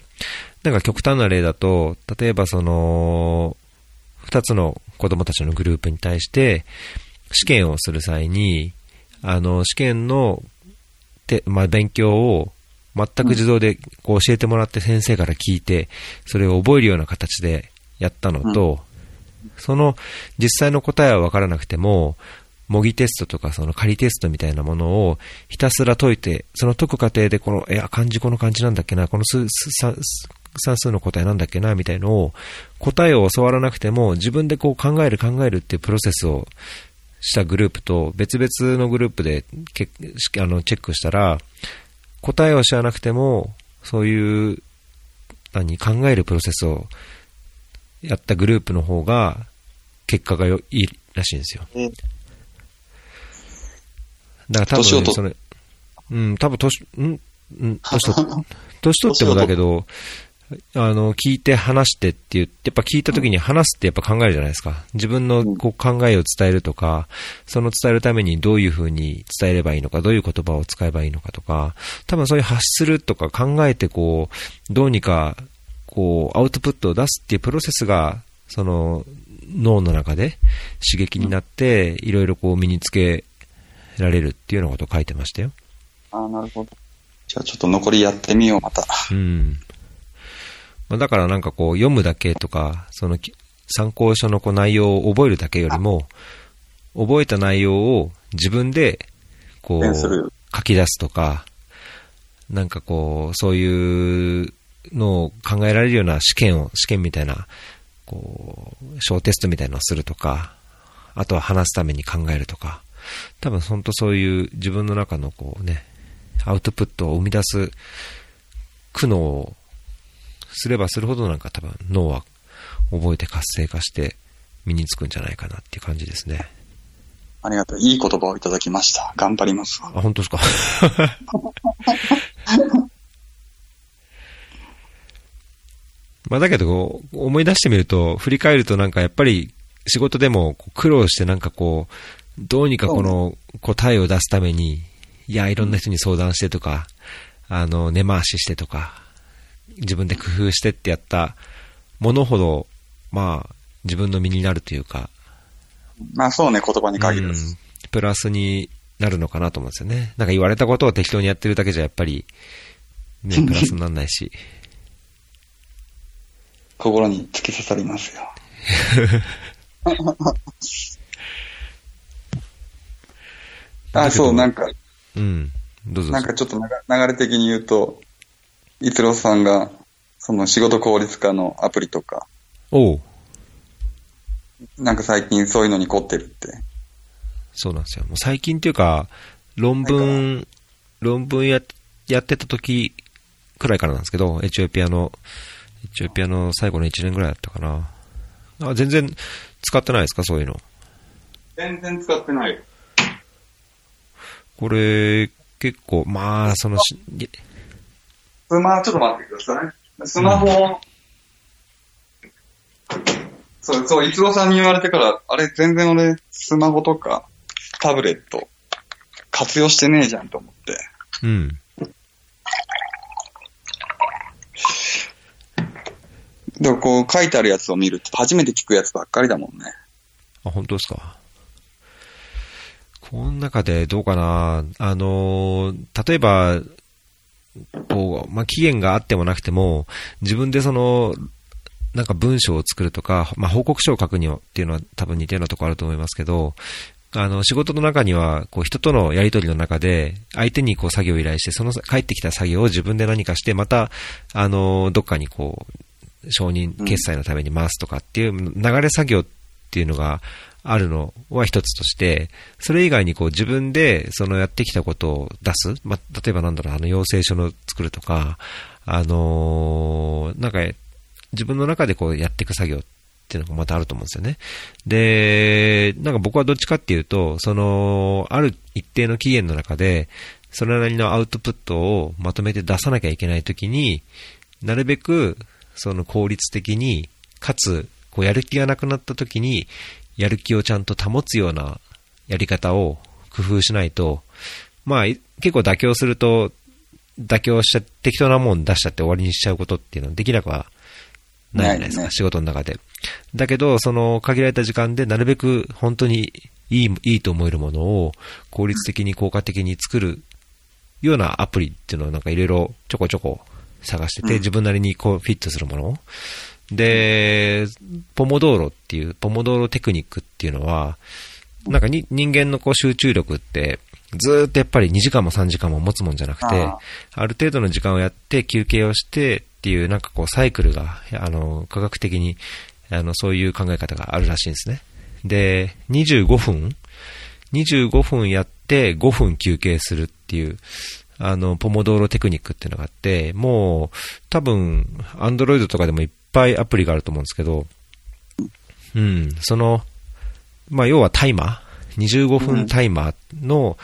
なんか極端な例だと、例えばその、二つの子供たちのグループに対して、試験をする際に、あの、試験の、て、まあ、勉強を全く自動でこう教えてもらって先生から聞いて、それを覚えるような形でやったのと、その実際の答えは分からなくても、模擬テストとかその仮テストみたいなものをひたすら解いて、その解く過程でこの、いや、漢字この漢字なんだっけな、この数、算数の答えなんだっけな、みたいのを、答えを教わらなくても、自分でこう考える考えるっていうプロセスをしたグループと、別々のグループであのチェックしたら、答えを知らなくても、そういう、何、考えるプロセスをやったグループの方が、結果がよいいらしいんですよ。うんだから多分、年をと。それ、うん、多分年、ん？うん、年取っ、年取ってもだけど、あの、聞いて話してって言って、やっぱ聞いた時に話すってやっぱ考えるじゃないですか。自分のこう考えを伝えるとか、その伝えるためにどういうふうに伝えればいいのか、どういう言葉を使えばいいのかとか、多分そういう発するとか考えてこう、どうにか、こう、アウトプットを出すっていうプロセスが、その、脳の中で刺激になって、いろいろこう身につけられるっていうようなことを書いてましたよ。ああ、なるほど。じゃあちょっと残りやってみよう、また。うん。まあだからなんかこう読むだけとか、そのき参考書のこう内容を覚えるだけよりも、覚えた内容を自分でこう書き出すとか、なんかこう、そういうのを考えられるような試験を、試験みたいな、こう、小テストみたいなのをするとか、あとは話すために考えるとか、多分本当そういう自分の中のこうね、アウトプットを生み出す苦悩をすればするほどなんか多分脳は覚えて活性化して身につくんじゃないかなっていう感じですね。ありがとう。いい言葉をいただきました。頑張りますわ。あ、本当ですか？まあだけどこう、思い出してみると、振り返るとなんかやっぱり仕事でも苦労してなんかこう、どうにかこの答えを出すために、いや、いろんな人に相談してとか、あの、根回ししてとか、自分で工夫してってやったものほど、まあ、自分の身になるというか、まあそうね、言葉に限らず。うんプラスになるのかなと思うんですよね。なんか言われたことを適当にやってるだけじゃやっぱり、ね、プラスにならないし。心に突き刺さりますよ。あ、そう、なんか、うん。どうぞ。なんかちょっと流流れ的に言うと、逸郎さんが、その仕事効率化のアプリとか、おうなんか最近そういうのに凝ってるって。そうなんですよ。もう最近っていうか、論文、論文ややってた時くらいからなんですけど、エチオピアの、エチオピアの最後の1年ぐらいだったかな。あ全然使ってないですか、そういうの。全然使ってない。これ、結構、まあ、そのし、スマ、ちょっと待ってください。スマホを、そう、そう、逸郎さんに言われてから、あれ、全然俺、スマホとか、タブレット、活用してねえじゃんと思って。うん。でもこう、書いてあるやつを見ると、初めて聞くやつばっかりだもんね。あ、本当ですか？この中でどうかな、あのー、例えば、こう、まあ、期限があってもなくても、自分でその、なんか文章を作るとか、まあ、報告書を書くにはっていうのは多分似たようなところあると思いますけど、あの、仕事の中には、こう、人とのやりとりの中で、相手にこう、作業を依頼して、その帰ってきた作業を自分で何かして、また、あの、どっかにこう、承認、決済のために回すとかっていう流れ作業っていうのがあるのは一つとして、それ以外にこう自分でそのやってきたことを出す、まあ、例えばなんだろう、あの要請書の作るとか、あのーなんか自分の中でこうやっていく作業っていうのがまたあると思うんですよね。で、なんか僕はどっちかっていうと、その、ある一定の期限の中で、それなりのアウトプットをまとめて出さなきゃいけないときに、なるべく、その効率的に、かつ、こうやる気がなくなったときに、やる気をちゃんと保つようなやり方を工夫しないと、まあ、い結構妥協すると、妥協しちゃ、適当なもん出しちゃって終わりにしちゃうことっていうのはできなくはないじゃないですか、ね仕事の中で。だけど、その限られた時間でなるべく本当にいい、いいと思えるものを効率的に効果的に作るようなアプリっていうのをなんかいろいろちょこちょこ探してて、うん自分なりにこうフィットするものを。で、ポモドーロっていう、ポモドーロテクニックっていうのは、なんかに人間のこう集中力って、ずーっとやっぱり2時間も3時間も持つもんじゃなくてあ、ある程度の時間をやって休憩をして、っていう、なんかこう、サイクルが、あの、科学的に、あの、そういう考え方があるらしいんですね。で、25分 ?25 分やって5分休憩するっていう、あの、ポモドーロテクニックっていうのがあって、もう、多分、アンドロイドとかでもいっぱいアプリがあると思うんですけど、うん、その、まあ、要はタイマー ?25 分タイマーの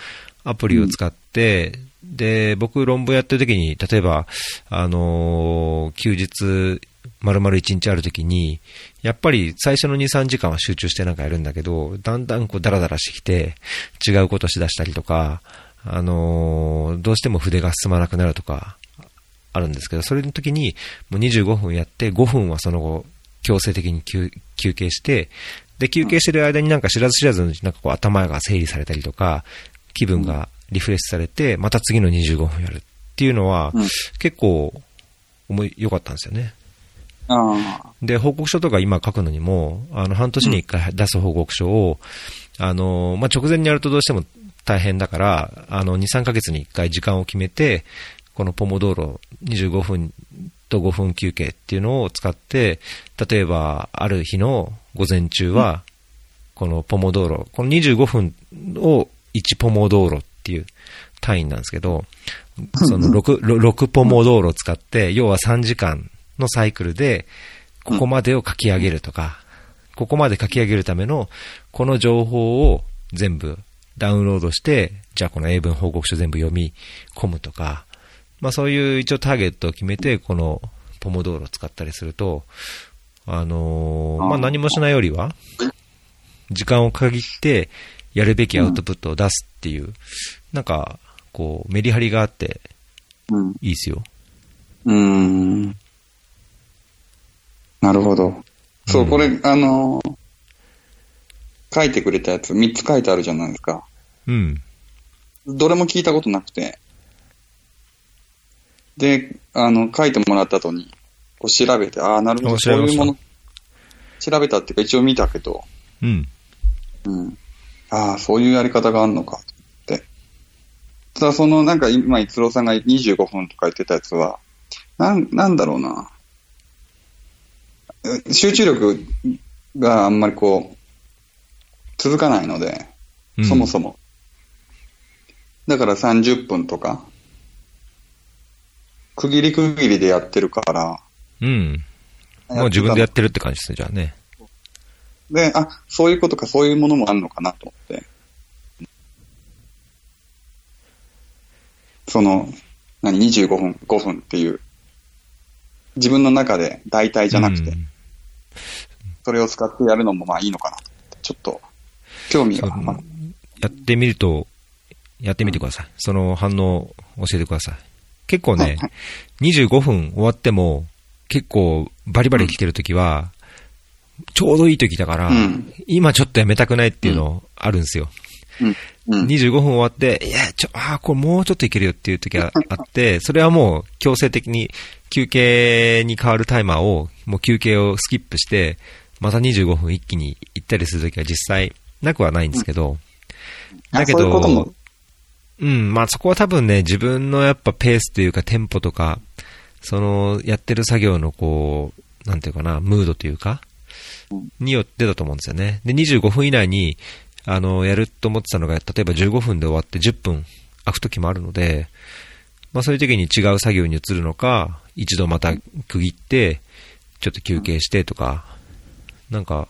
アプリを使って、うん、で、僕論文やってる時に、例えば、あのー、休日、丸々1日ある時に、やっぱり最初の2、3時間は集中してなんかやるんだけど、だんだんこうダラダラしてきて、違うことしだしたりとか、あのー、どうしても筆が進まなくなるとか、あるんですけど、それの時に、もう25分やって、5分はその後、強制的に休憩して、で、休憩してる間になんか知らず知らずになんかこう頭が整理されたりとか、気分がリフレッシュされて、また次の25分やるっていうのは、結構、思い、良かったんですよね。で、報告書とか今書くのにも、あの、半年に一回出す報告書を、あの、まあ、直前にやるとどうしても大変だから、あの、2、3ヶ月に1回時間を決めて、このポモ道路25分と5分休憩っていうのを使って、例えば、ある日の午前中は、このポモ道路、この25分を1ポモ道路っていう単位なんですけど、その 6, 6ポモ道路を使って、要は3時間のサイクルで、ここまでを書き上げるとか、ここまで書き上げるための、この情報を全部ダウンロードして、じゃあこの英文報告書全部読み込むとか、まあそういう一応ターゲットを決めて、このポモ道路を使ったりすると、あのー、まあ何もしないよりは、時間を限ってやるべきアウトプットを出すっていう、なんか、こう、メリハリがあって、いいですよ。うん。なるほど。そう、これ、あのー、書いてくれたやつ、3つ書いてあるじゃないですか。うん。どれも聞いたことなくて。で、あの、書いてもらった後に、こう調べて、ああ、なるほど、そういうもの、調べたっていうか一応見たけど、うん。うん。ああ、そういうやり方があるのか、って。ただ、その、なんか今、逸郎さんが25分とか言ってたやつは、なん、なんだろうな。集中力があんまりこう、続かないので、そもそも。だから30分とか、区切り区切りでやってるから。うん。もう自分でやってるって感じですね、じゃあね。で、あ、そういうことか、そういうものもあるのかなと思って。その、何、25分、5分っていう、自分の中で代替じゃなくて、うん、それを使ってやるのもまあいいのかなちょっと、興味が。やってみると、やってみてください。その反応教えてください。結構ね、25分終わっても、結構バリバリ来てるときは、ちょうどいい時だから、今ちょっとやめたくないっていうのあるんですよ。25分終わって、いや、ちょ、ああ、これもうちょっといけるよっていう時があって、それはもう強制的に休憩に変わるタイマーを、もう休憩をスキップして、また25分一気に行ったりするときは実際なくはないんですけど、だけど、うん、まあそこは多分ね、自分のやっぱペースというかテンポとか、そのやってる作業のこう、なんていうかな、ムードというか、によってだと思うんですよね。で、25分以内に、あの、やると思ってたのが、例えば15分で終わって10分空く時もあるので、まあそういう時に違う作業に移るのか、一度また区切って、ちょっと休憩してとか、なんか、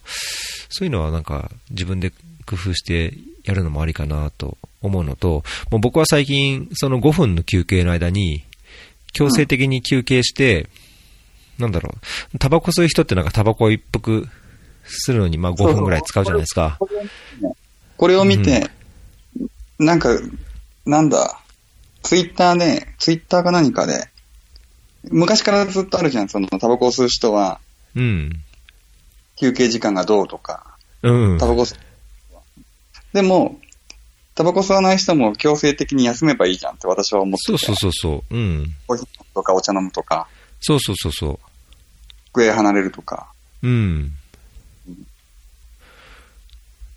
そういうのはなんか自分で工夫してやるのもありかなと思うのと、もう僕は最近、その5分の休憩の間に、強制的に休憩して、うん、なんだろう、タバコ吸う人ってなんかタバコを一服するのにまあ5分ぐらい使うじゃないですか。これを見て、うん、なんか、なんだ、ツイッターで、ツイッターか何かで、昔からずっとあるじゃん、そのタバコを吸う人は、うん。休憩時間がどうとか、うん。タバコ吸でも、タバコ吸わない人も強制的に休めばいいじゃんって私は思ってそうそうそうそう。うん。コーヒーとかお茶飲むとか。そうそうそうそう。机離れるとか。うん。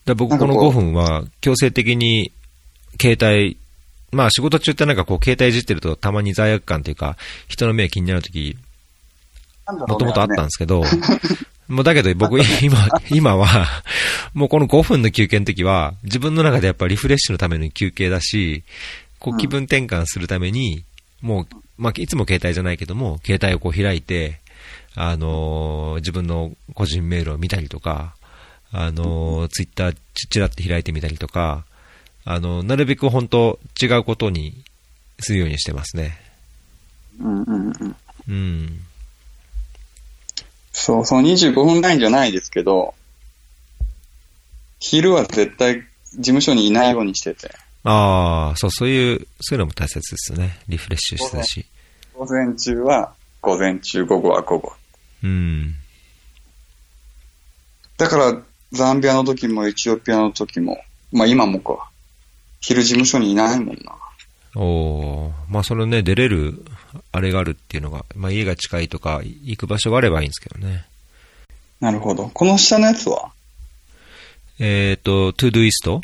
だ僕この5分は強制的に携帯、まあ仕事中ってなんかこう携帯いじってるとたまに罪悪感というか人の目気になるときもともとあったんですけど、もうだけど僕 今、今は、もうこの5分の休憩の時は、自分の中でやっぱリフレッシュのための休憩だし、こう気分転換するために、もう、まあ、いつも携帯じゃないけども、携帯をこう開いて、あのー自分の個人メールを見たりとか、あのツイッターちちらって開いてみたりとか、あのなるべく本当違うことにするようにしてますね。うんうんうん。うん。そう、その25分ラインじゃないですけど、昼は絶対事務所にいないようにしてて、ああ、そう、そういう、そういうのも大切ですよね。リフレッシュしてたし。午前中は午前中、午後は午後。うん。だから、ザンビアの時もエチオピアの時も、まあ今もか、昼事務所にいないもんな。おーまあそのね、出れる、あれがあるっていうのが、まあ家が近いとか、行く場所があればいいんですけどね。なるほど。この下のやつは？えっ、と、 Todoist？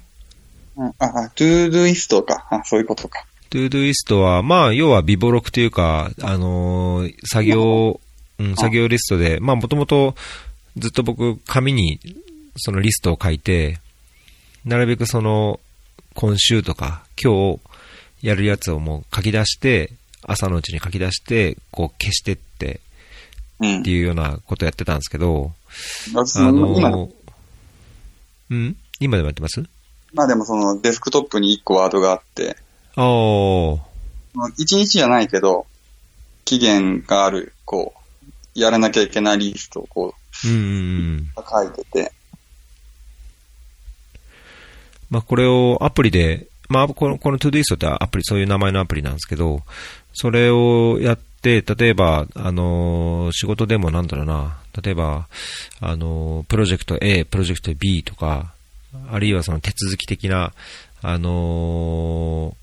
うん、あ、あ、 Todoist か。あ、そういうことか。 Todoist は、まあ、要は備忘録というか、あのー作業、うん、作業リストで、まあ、もともと、ずっと僕、紙に、そのリストを書いて、なるべくその、今週とか、今日、やるやつをもう書き出して、朝のうちに書き出して、こう消してって、うん。って。いうようなことやってたんですけど、あそあのうん？今でもやってます？まあでもそのデスクトップに1個ワードがあって、ああ、1日じゃないけど、期限がある、こう、やらなきゃいけないリストをこうんうんうん。う書いてて、まあ、これをアプリで、まあ、この、この ToDoist ってアプリ、そういう名前のアプリなんですけど、それをやって、例えば、あの仕事でもなんだろうな、例えば、あのプロジェクト A、プロジェクト B とか、あるいはその手続き的な、あの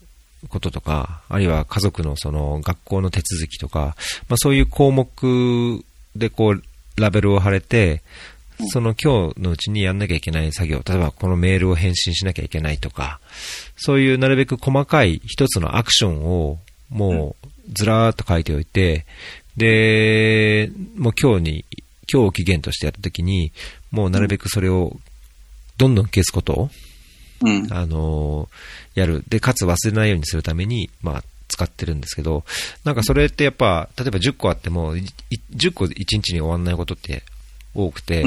こととか、あるいは家族のその学校の手続きとか、まあ、そういう項目でこう、ラベルを貼れて、その今日のうちにやんなきゃいけない作業、例えばこのメールを返信しなきゃいけないとか、そういうなるべく細かい一つのアクションをもうずらーっと書いておいて、で、もう今日に、今日を期限としてやったときに、もうなるべくそれをどんどん消すことを、うん。あのーやる。で、かつ忘れないようにするために、まあ、使ってるんですけど、なんかそれってやっぱ、例えば10個あっても、いい10個1日に終わんないことって多くて。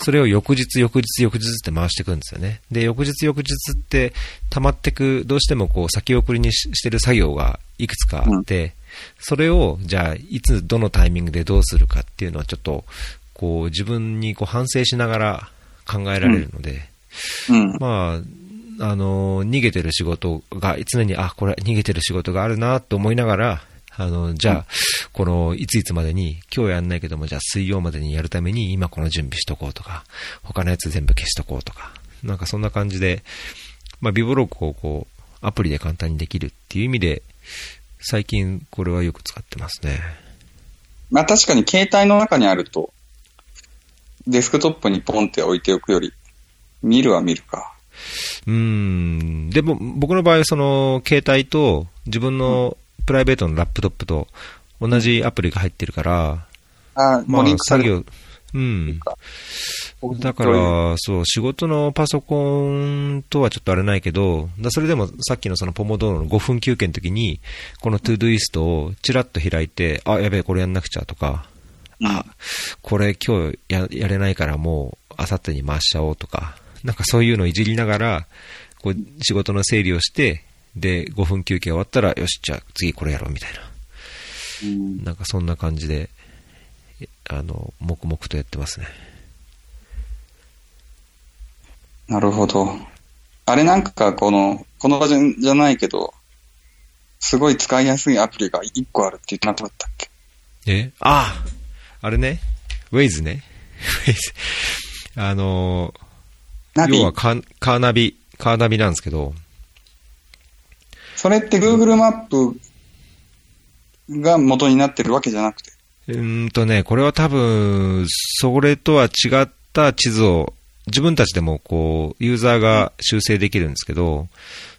それを翌日、翌日、翌日って回していくんですよね。で、翌日、翌日って溜まってく、どうしてもこう先送りにししてる作業がいくつかあって、それを、じゃあ、いつ、どのタイミングでどうするかっていうのはちょっと、こう、自分にこう反省しながら考えられるので、うん。まあ、あの、逃げてる仕事が、常に、あ、これ、逃げてる仕事があるなと思いながら、あの、じゃあ、この、いついつまでに、今日やんないけども、じゃあ水曜までにやるために、今この準備しとこうとか、他のやつ全部消しとこうとか、なんかそんな感じで、まあ、ビブログをこう、アプリで簡単にできるっていう意味で、最近これはよく使ってますね。まあ確かに携帯の中にあると、デスクトップにポンって置いておくより、見るは見るか。うーん。でも、僕の場合、その、携帯と自分のプライベートのラップトップと同じアプリが入ってるから、あ、まあもうリン、クされる作業、うん。か。だから、そう、仕事のパソコンとはちょっとあれないけど、だそれでもさっきのそのポモドーロの5分休憩の時に、この Todoist をチラッと開いて、あ、やべえ、これやんなくちゃとか、あ、これ今日ややれないからもう、あさってに回しちゃおうとか、なんかそういうのをいじりながら、こう、仕事の整理をして、で、5分休憩終わったら、よし、じゃあ次これやろうみたいな。うん。なんかそんな感じで、えあの、黙々とやってますね。なるほど。あれなんかこの、この場所じゃないけど、すごい使いやすいアプリが1個あるって言ってなかったっけ？え？あああれね、ウェイズね。ウェイズ。あのー、要はカーカーナビ、カーナビなんですけど、それって Google マップが元になってるわけじゃなくて？うーんとね、これは多分、それとは違った地図を、自分たちでもこう、ユーザーが修正できるんですけど、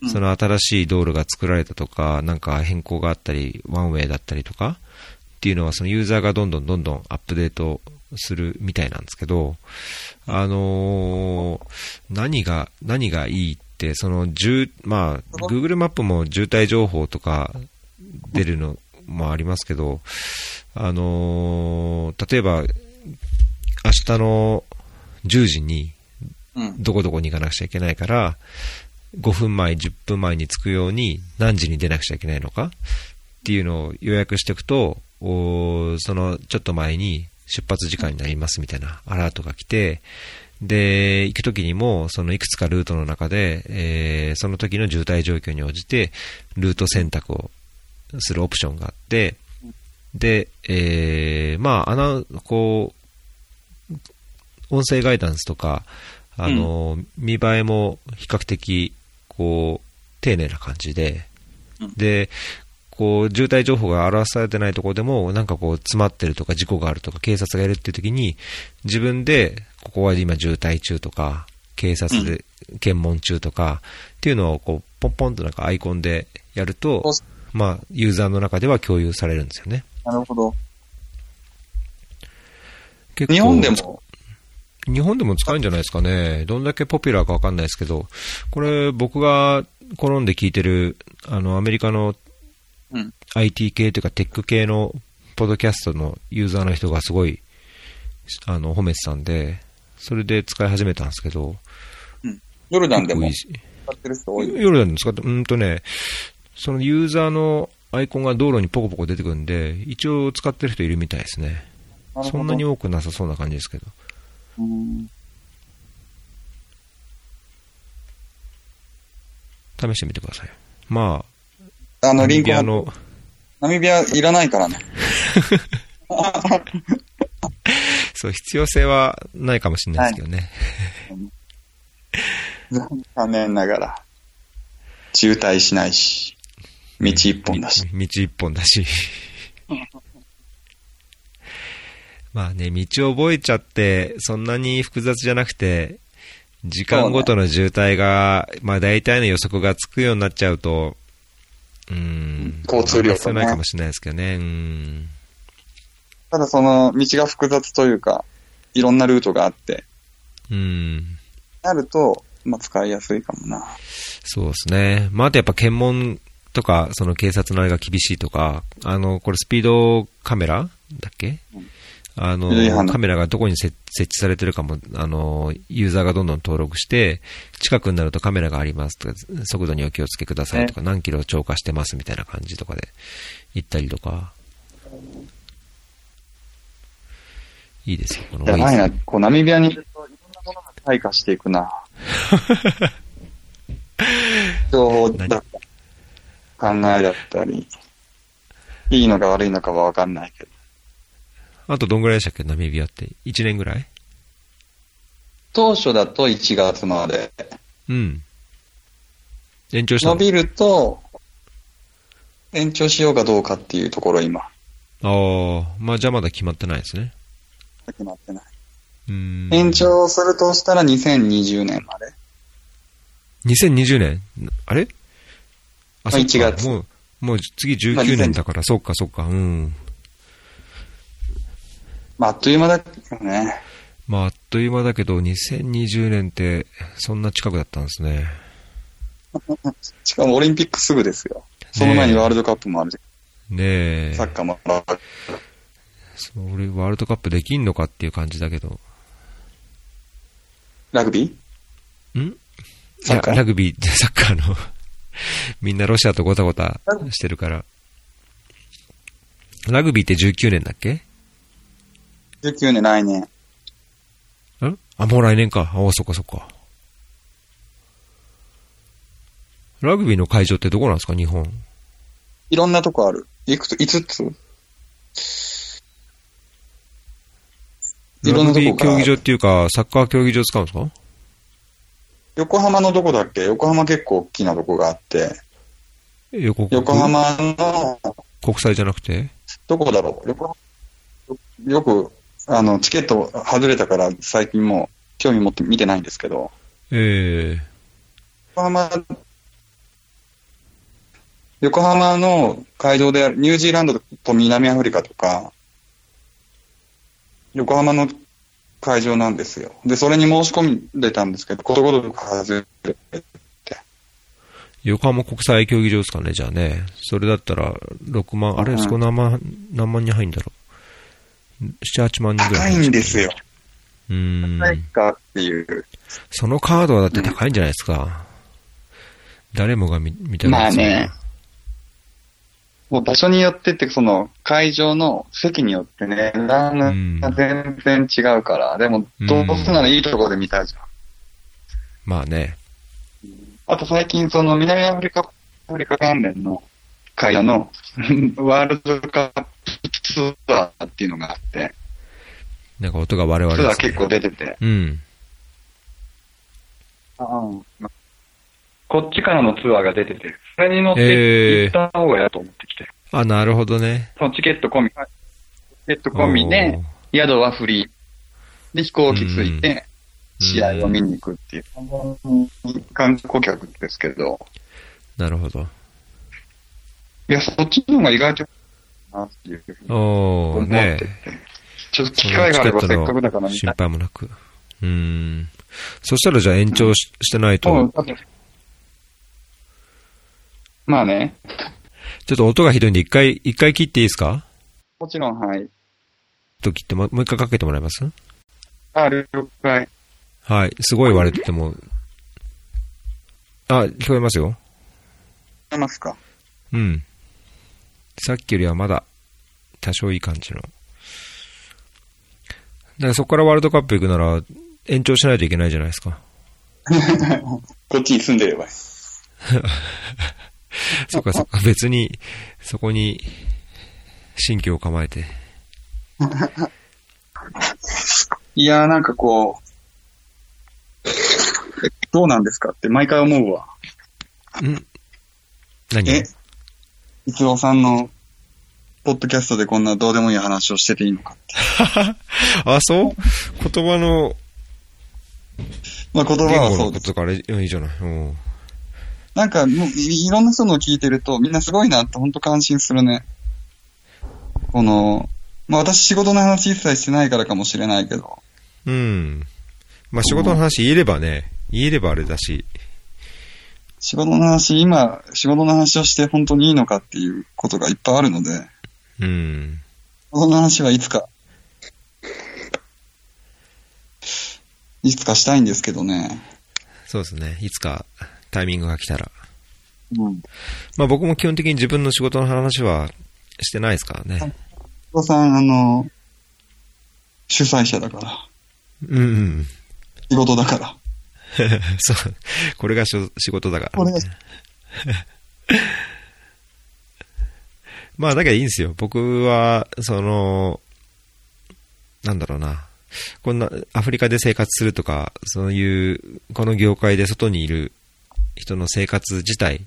うん。その新しい道路が作られたとか、なんか変更があったり、ワンウェイだったりとか、っっていうのは、そのユーザーがどんどんどんどんアップデートするみたいなんですけど、あのー何が、何がいいって、その、渋まあ、Google マップも渋滞情報とか出るのもありますけど、あのー例えば、明日の10時にうん。どこどこに行かなくちゃいけないから、5分前、10分前に着くように何時に出なくちゃいけないのかっていうのを予約しておくと、おーそのちょっと前に出発時間になりますみたいなアラートが来て、で、行くときにも、そのいくつかルートの中で、えーその時の渋滞状況に応じて、ルート選択をするオプションがあって、で、えーまあ、アナウンこう、音声ガイダンスとか、あの、見栄えも比較的、こう、丁寧な感じで、うんで、こう、渋滞情報が表されてないところでも、なんかこう、詰まってるとか、事故があるとか、警察がいるっていう時に、自分で、ここは今渋滞中とか、警察で検問中とか、っていうのを、こう、ポンポンとなんかアイコンでやるとお、まあ、ユーザーの中では共有されるんですよね。なるほど。結構日本でも、日本でも使えるんじゃないですかね。どんだけポピュラーかわかんないですけど、これ僕が好んで聞いてる、あの、アメリカのうん。IT 系というかテック系のポッドキャストのユーザーの人がすごい、あの、褒めてたんで、それで使い始めたんですけど、ヨルダンでも使ってる人多い。ヨルダンで使って、うんとね、そのユーザーのアイコンが道路にポコポコ出てくるんで、一応使ってる人いるみたいですね。そんなに多くなさそうな感じですけど。うん試してみてください。まああ、の、リンクナミビアの、ナミビアいらないからね。そう、必要性はないかもしれないですけどね。残念ながら。渋滞しないし。道一本だし。道一本だし。まあね、道を覚えちゃって、そんなに複雑じゃなくて、時間ごとの渋滞が、まあ大体の予測がつくようになっちゃうと、うん。交通量とねないかもしれないですけどね。うん。ただその道が複雑というか、いろんなルートがあって、うん。なると、まあ使いやすいかもな。そうですね。まあ、あとやっぱ検問とか、その警察のあれが厳しいとか、あの、これスピードカメラだっけ？あのカメラがどこに設設置されてるかも、あの、ユーザーがどんどん登録して、近くになるとカメラがありますとか、速度にお気をつけくださいとか、何キロ超過してますみたいな感じとかで言ったりとか。いいですよ、このやばいな。こう、ナミビアにいろんなものが退化していくな。情報だ考えだったり、いいのか悪いのかはわかんないけど。あとどんぐらいでしたっけ、ナミビアって。1年ぐらい？当初だと1月まで。うん。延長したの？伸びると、延長しようかどうかっていうところ今、ああ、まあじゃあまだ決まってないですね。決まってない。うーん。延長するとしたら2020年まで。2020年？あれ？あ、まあそっか1月もう、もう次まあ19年だから、そっかそっか、うん。まあ、あっという間だけどね。まああっという間だけど、2020年ってそんな近くだったんですね。しかもオリンピックすぐですよ。その前にワールドカップもあるじねえゃん。。サッカーもある。それワールドカップできんのかっていう感じだけど。ラグビー？ん？いサッカー？やラグビーサッカーの みんなロシアとごたごたしてるから。ラグビーって19年だっけ ?19 年来年。ん？あ、もう来年か。あ、そっかそっか。ラグビーの会場ってどこなんですか、日本。いろんなとこある。いくつ ?5 つ？いろんなとラグビーこ競技場っていうか、サッカー競技場使うんですか？横浜のどこだっけ？横浜結構大きなとこがあって、横国横浜の、国際じゃなくて？どこだろう？横浜よよく、あの、チケット外れたから最近もう興味持って見てないんですけど、ええ。横浜横浜の会場であるニュージーランドと南アフリカとか、横浜の会場なんですよ。で、それに申し込んでたんですけど、ことごとく外れて。横浜国際競技場ですかね、じゃあね。それだったら、6万、あれ、うんそこ何万、何万人入るんだろう。7、8万人ぐらい。高いんですよ。。うーん。高いかっていう。そのカードはだって高いんじゃないですか。誰もが見見たまあね。もう場所によってって、その会場の席によってね、値段が全然違うから、でも、どうせならいいところで見たいじゃん。まあね。あと最近、その南アフリカ、アフリカ関連の会社の ワールドカップツアーっていうのがあって、なんか音が我々ね。ツアー結構出てて、うん。こっちからのツアーが出てて、それに乗ってえー行った方がいいと思ってきて、あ、なるほどね。そのチケット込み、チケット込みで、宿はフリー。で、飛行機着いて、うん試合を見に行くっていう、観光客ですけど、なるほど。いや、そっちの方が意外となっていうふうに思ってねて、ちょっと機会があればせっかくだから心い。配もなく。うーん。そしたらじゃあ延長し,、してないと、まあね、ちょっと音がひどいんで一回、一回切っていいですか？もちろん、はい。と切っても、もう一回かけてもらえます？あ、了解。はい。すごい割れてても、あ、聞こえますよ。いますか？うん。さっきよりはまだ、多少いい感じの。だからそこからワールドカップ行くなら、延長しないといけないじゃないですか。こっちに住んでれば。そっかそっか、別に、そこに、新居を構えて。いやーなんかこう、えどうなんですかって毎回思うわ。ん？何？え、逸郎さんの、ポッドキャストでこんなどうでもいい話をしてていいのかって。あ、そう？言葉の、まあ言葉はそうです。ことからいいじゃない。うん。なんかもうい、いろんな人のを聞いてると、みんなすごいなって本当感心するね。この、まあ私仕事の話一切してないからかもしれないけど、うん。まあ仕事の話言えればね、言えればあれだし、仕事の話、今、仕事の話をして本当にいいのかっていうことがいっぱいあるので、うん。その話はいつか、いつかしたいんですけどね。そうですね。いつかタイミングが来たら。うん。まあ僕も基本的に自分の仕事の話はしてないですからね。お父さん、あの、主催者だから、うんうん。仕事だから。そう。これがしょ仕事だから、これが まあだけどいいんですよ。僕は、その、なんだろうな。こんな、アフリカで生活するとか、そういう、この業界で外にいる人の生活自体、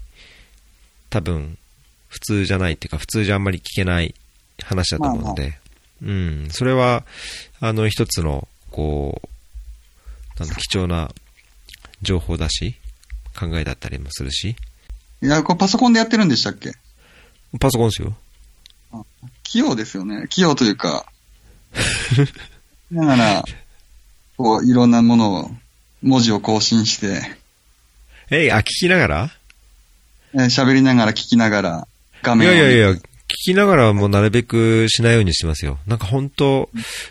多分、普通じゃないっていうか、普通じゃあんまり聞けない話だと思うので、うん。それは、あの、一つの、こう、なんだ、貴重な情報だし、考えだったりもするし、いや、これパソコンでやってるんでしたっけ？パソコンですよ。器用ですよね。器用というか、だから、こう、いろんなものを、文字を更新して、えい、あ、聞きながら？えー喋りながら聞きながら、画い面をやいやいや、聞きながらもなるべくしないようにしてますよ。なんか本当、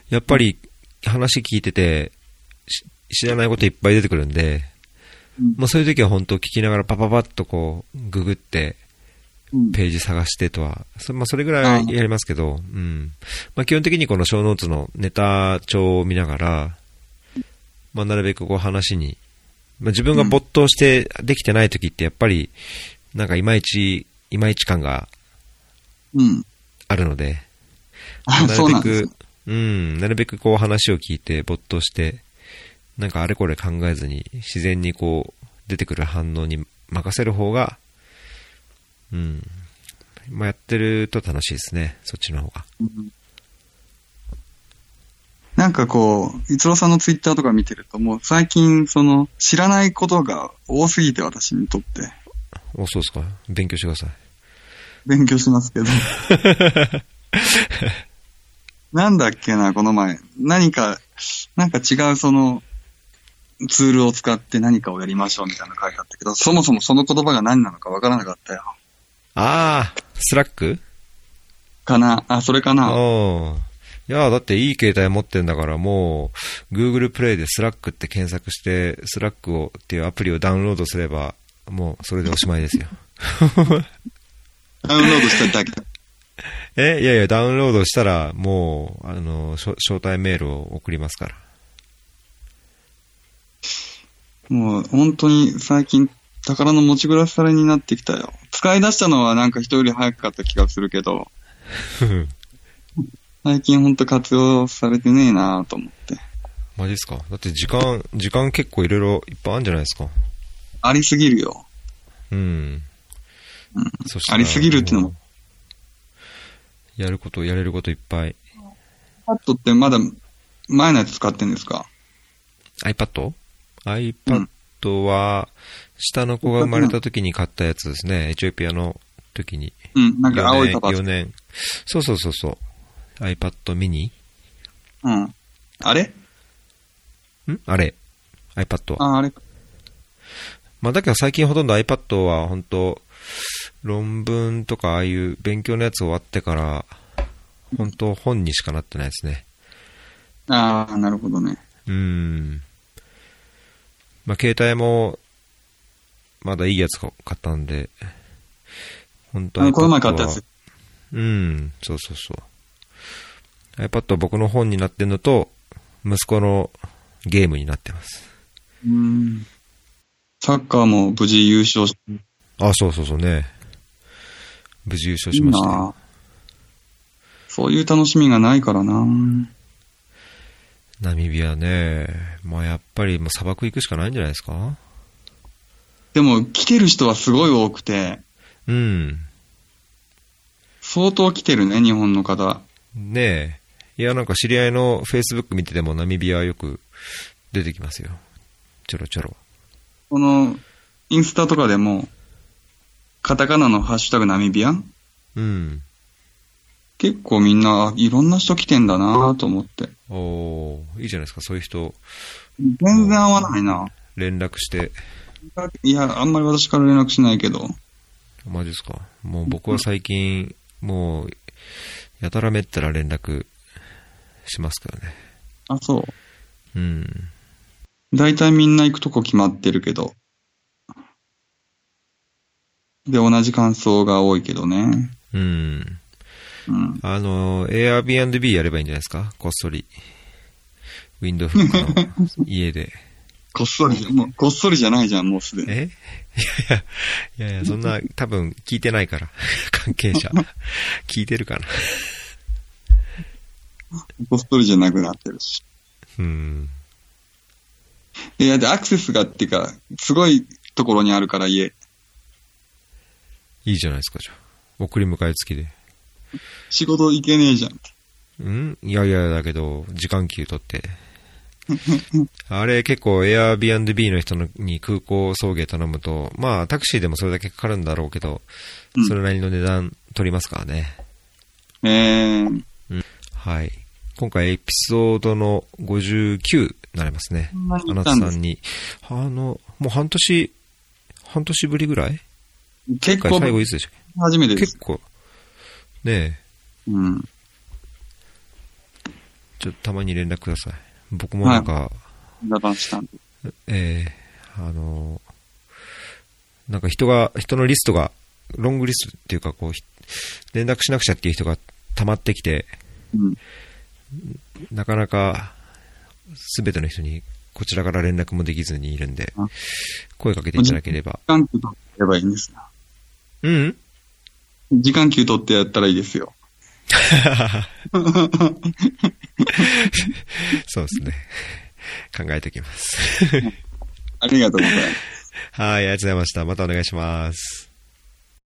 やっぱり話聞いてて、し知らないこといっぱい出てくるんで、うん。もうそういう時は本当聞きながらパパパッとこう、ググって、うん。ページ探してとは、そ,、まあ、それぐらいやりますけど、うん。まあ、基本的にこの小ノーツのネタ帳を見ながら、まあ、なるべくこう話に、まあ、自分が没頭してできてない時ってやっぱり、なんかいまいち、いまいち感がうん。あるので、あ、なるべく、うん、なるべくこう話を聞いて没頭して、なんかあれこれ考えずに自然にこう出てくる反応に任せる方が、うん、まあ、やってると楽しいですね、そっちの方が。なんかこう、逸郎さんのツイッターとか見てると、もう最近、その、知らないことが多すぎて、私にとって。お、そうですか。勉強してください。勉強しますけど。なんだっけな、この前。何か、なんか違うその、ツールを使って何かをやりましょうみたいなの書いてあったけど、そもそもその言葉が何なのかわからなかったよ。ああ、 Slackかなあ、それかなおいや、だっていい携帯持ってんだから、もう、Google プレイで Slack って検索して、 Slack をっていうアプリをダウンロードすれば、もうそれでおしまいですよ。ダウンロードしただけ。え、いやいや、ダウンロードしたら、もう、あの、招待メールを送りますから。もう本当に最近宝の持ちぶらされになってきたよ。使い出したのはなんか人より早かった気がするけど、最近本当活用されてねえなと思って。マジっすか？だって時間、時間結構いろいろいっぱいあるんじゃないですか？ありすぎるよ。うん。うんそしたらありすぎるってのも。やること、やれることいっぱい。パッドってまだ前のやつ使ってんですか？iPad?iPad は、下の子が生まれた時に買ったやつですね。エチオピアの時に。うん、なんか青い4パパ年、4年。そうそうそうそう。iPad mini? うん。あれ？ん？あれ ?iPad は？あ、あれ。まあだけど最近ほとんど iPad は本当論文とかああいう勉強のやつ終わってから、本当本にしかなってないですね。ああ、なるほどね。うーん。まあ携帯も、まだいいやつ買ったんで、本当あのこの前買ったやつ。うん、そうそうそう。iPad は僕の本になってんのと、息子のゲームになってます。うん。サッカーも無事優勝しあ、そうそうそうね。無事優勝しましたそういう楽しみがないからなナミビアね。まあやっぱりもう砂漠行くしかないんじゃないですか？でも、来てる人はすごい多くて、うん。相当来てるね、日本の方。ねえ。いや、なんか知り合いの Facebook 見ててもナミビアよく出てきますよ。ちょろちょろ。この、インスタとかでも、カタカナのハッシュタグナミビアン？うん。結構みんな、あいろんな人来てんだなと思って。おーいいじゃないですか。そういう人、全然合わないな。連絡して。いや、あんまり私から連絡しないけど。マジですか。もう僕は最近、もう、やたらめったら連絡しますからね。あ、そう。うん。大体みんな行くとこ決まってるけど。で、同じ感想が多いけどね。うん。うん。あの、Airbnb やればいいんじゃないですか？こっそり。ウィンドウフックの家で。こっそりじゃ、もう、こっそりじゃないじゃん、もうすでに。え？いやいや、いやいや、そんな、多分聞いてないから。関係者。聞いてるかな？こっそりじゃなくなってるし。うん。いや、で、アクセスがっていうか、すごいところにあるから家。いいじゃないですか、じゃあ。送り迎え付きで。仕事行けねえじゃん。うん？いやいや、だけど、時間給取って。あれ結構 Airbnb の人のに空港送迎頼むと、まあタクシーでもそれだけかかるんだろうけど、うんそれなりの値段取りますからね。えー、はい。今回エピソードの59になりますねあなたさんに。あの、もう半年、半年ぶりぐらい？結構、最後いつでしたっけ？初めてです結。構、ねえ、うん。ちょっとたまに連絡ください。僕もなんか、打談したんで。ええあの、なんか人が、人のリストが、ロングリストっていうか、こう、ひ連絡しなくちゃっていう人が溜まってきて、うん。なかなか、すべての人に、こちらから連絡もできずにいるんであ、声かけていただければ。時間給取ってやればいいんですな。うん？時間給取ってやったらいいですよ。そうですね。考えておきます。ありがとうございます。はい、ありがとうございました。またお願いします。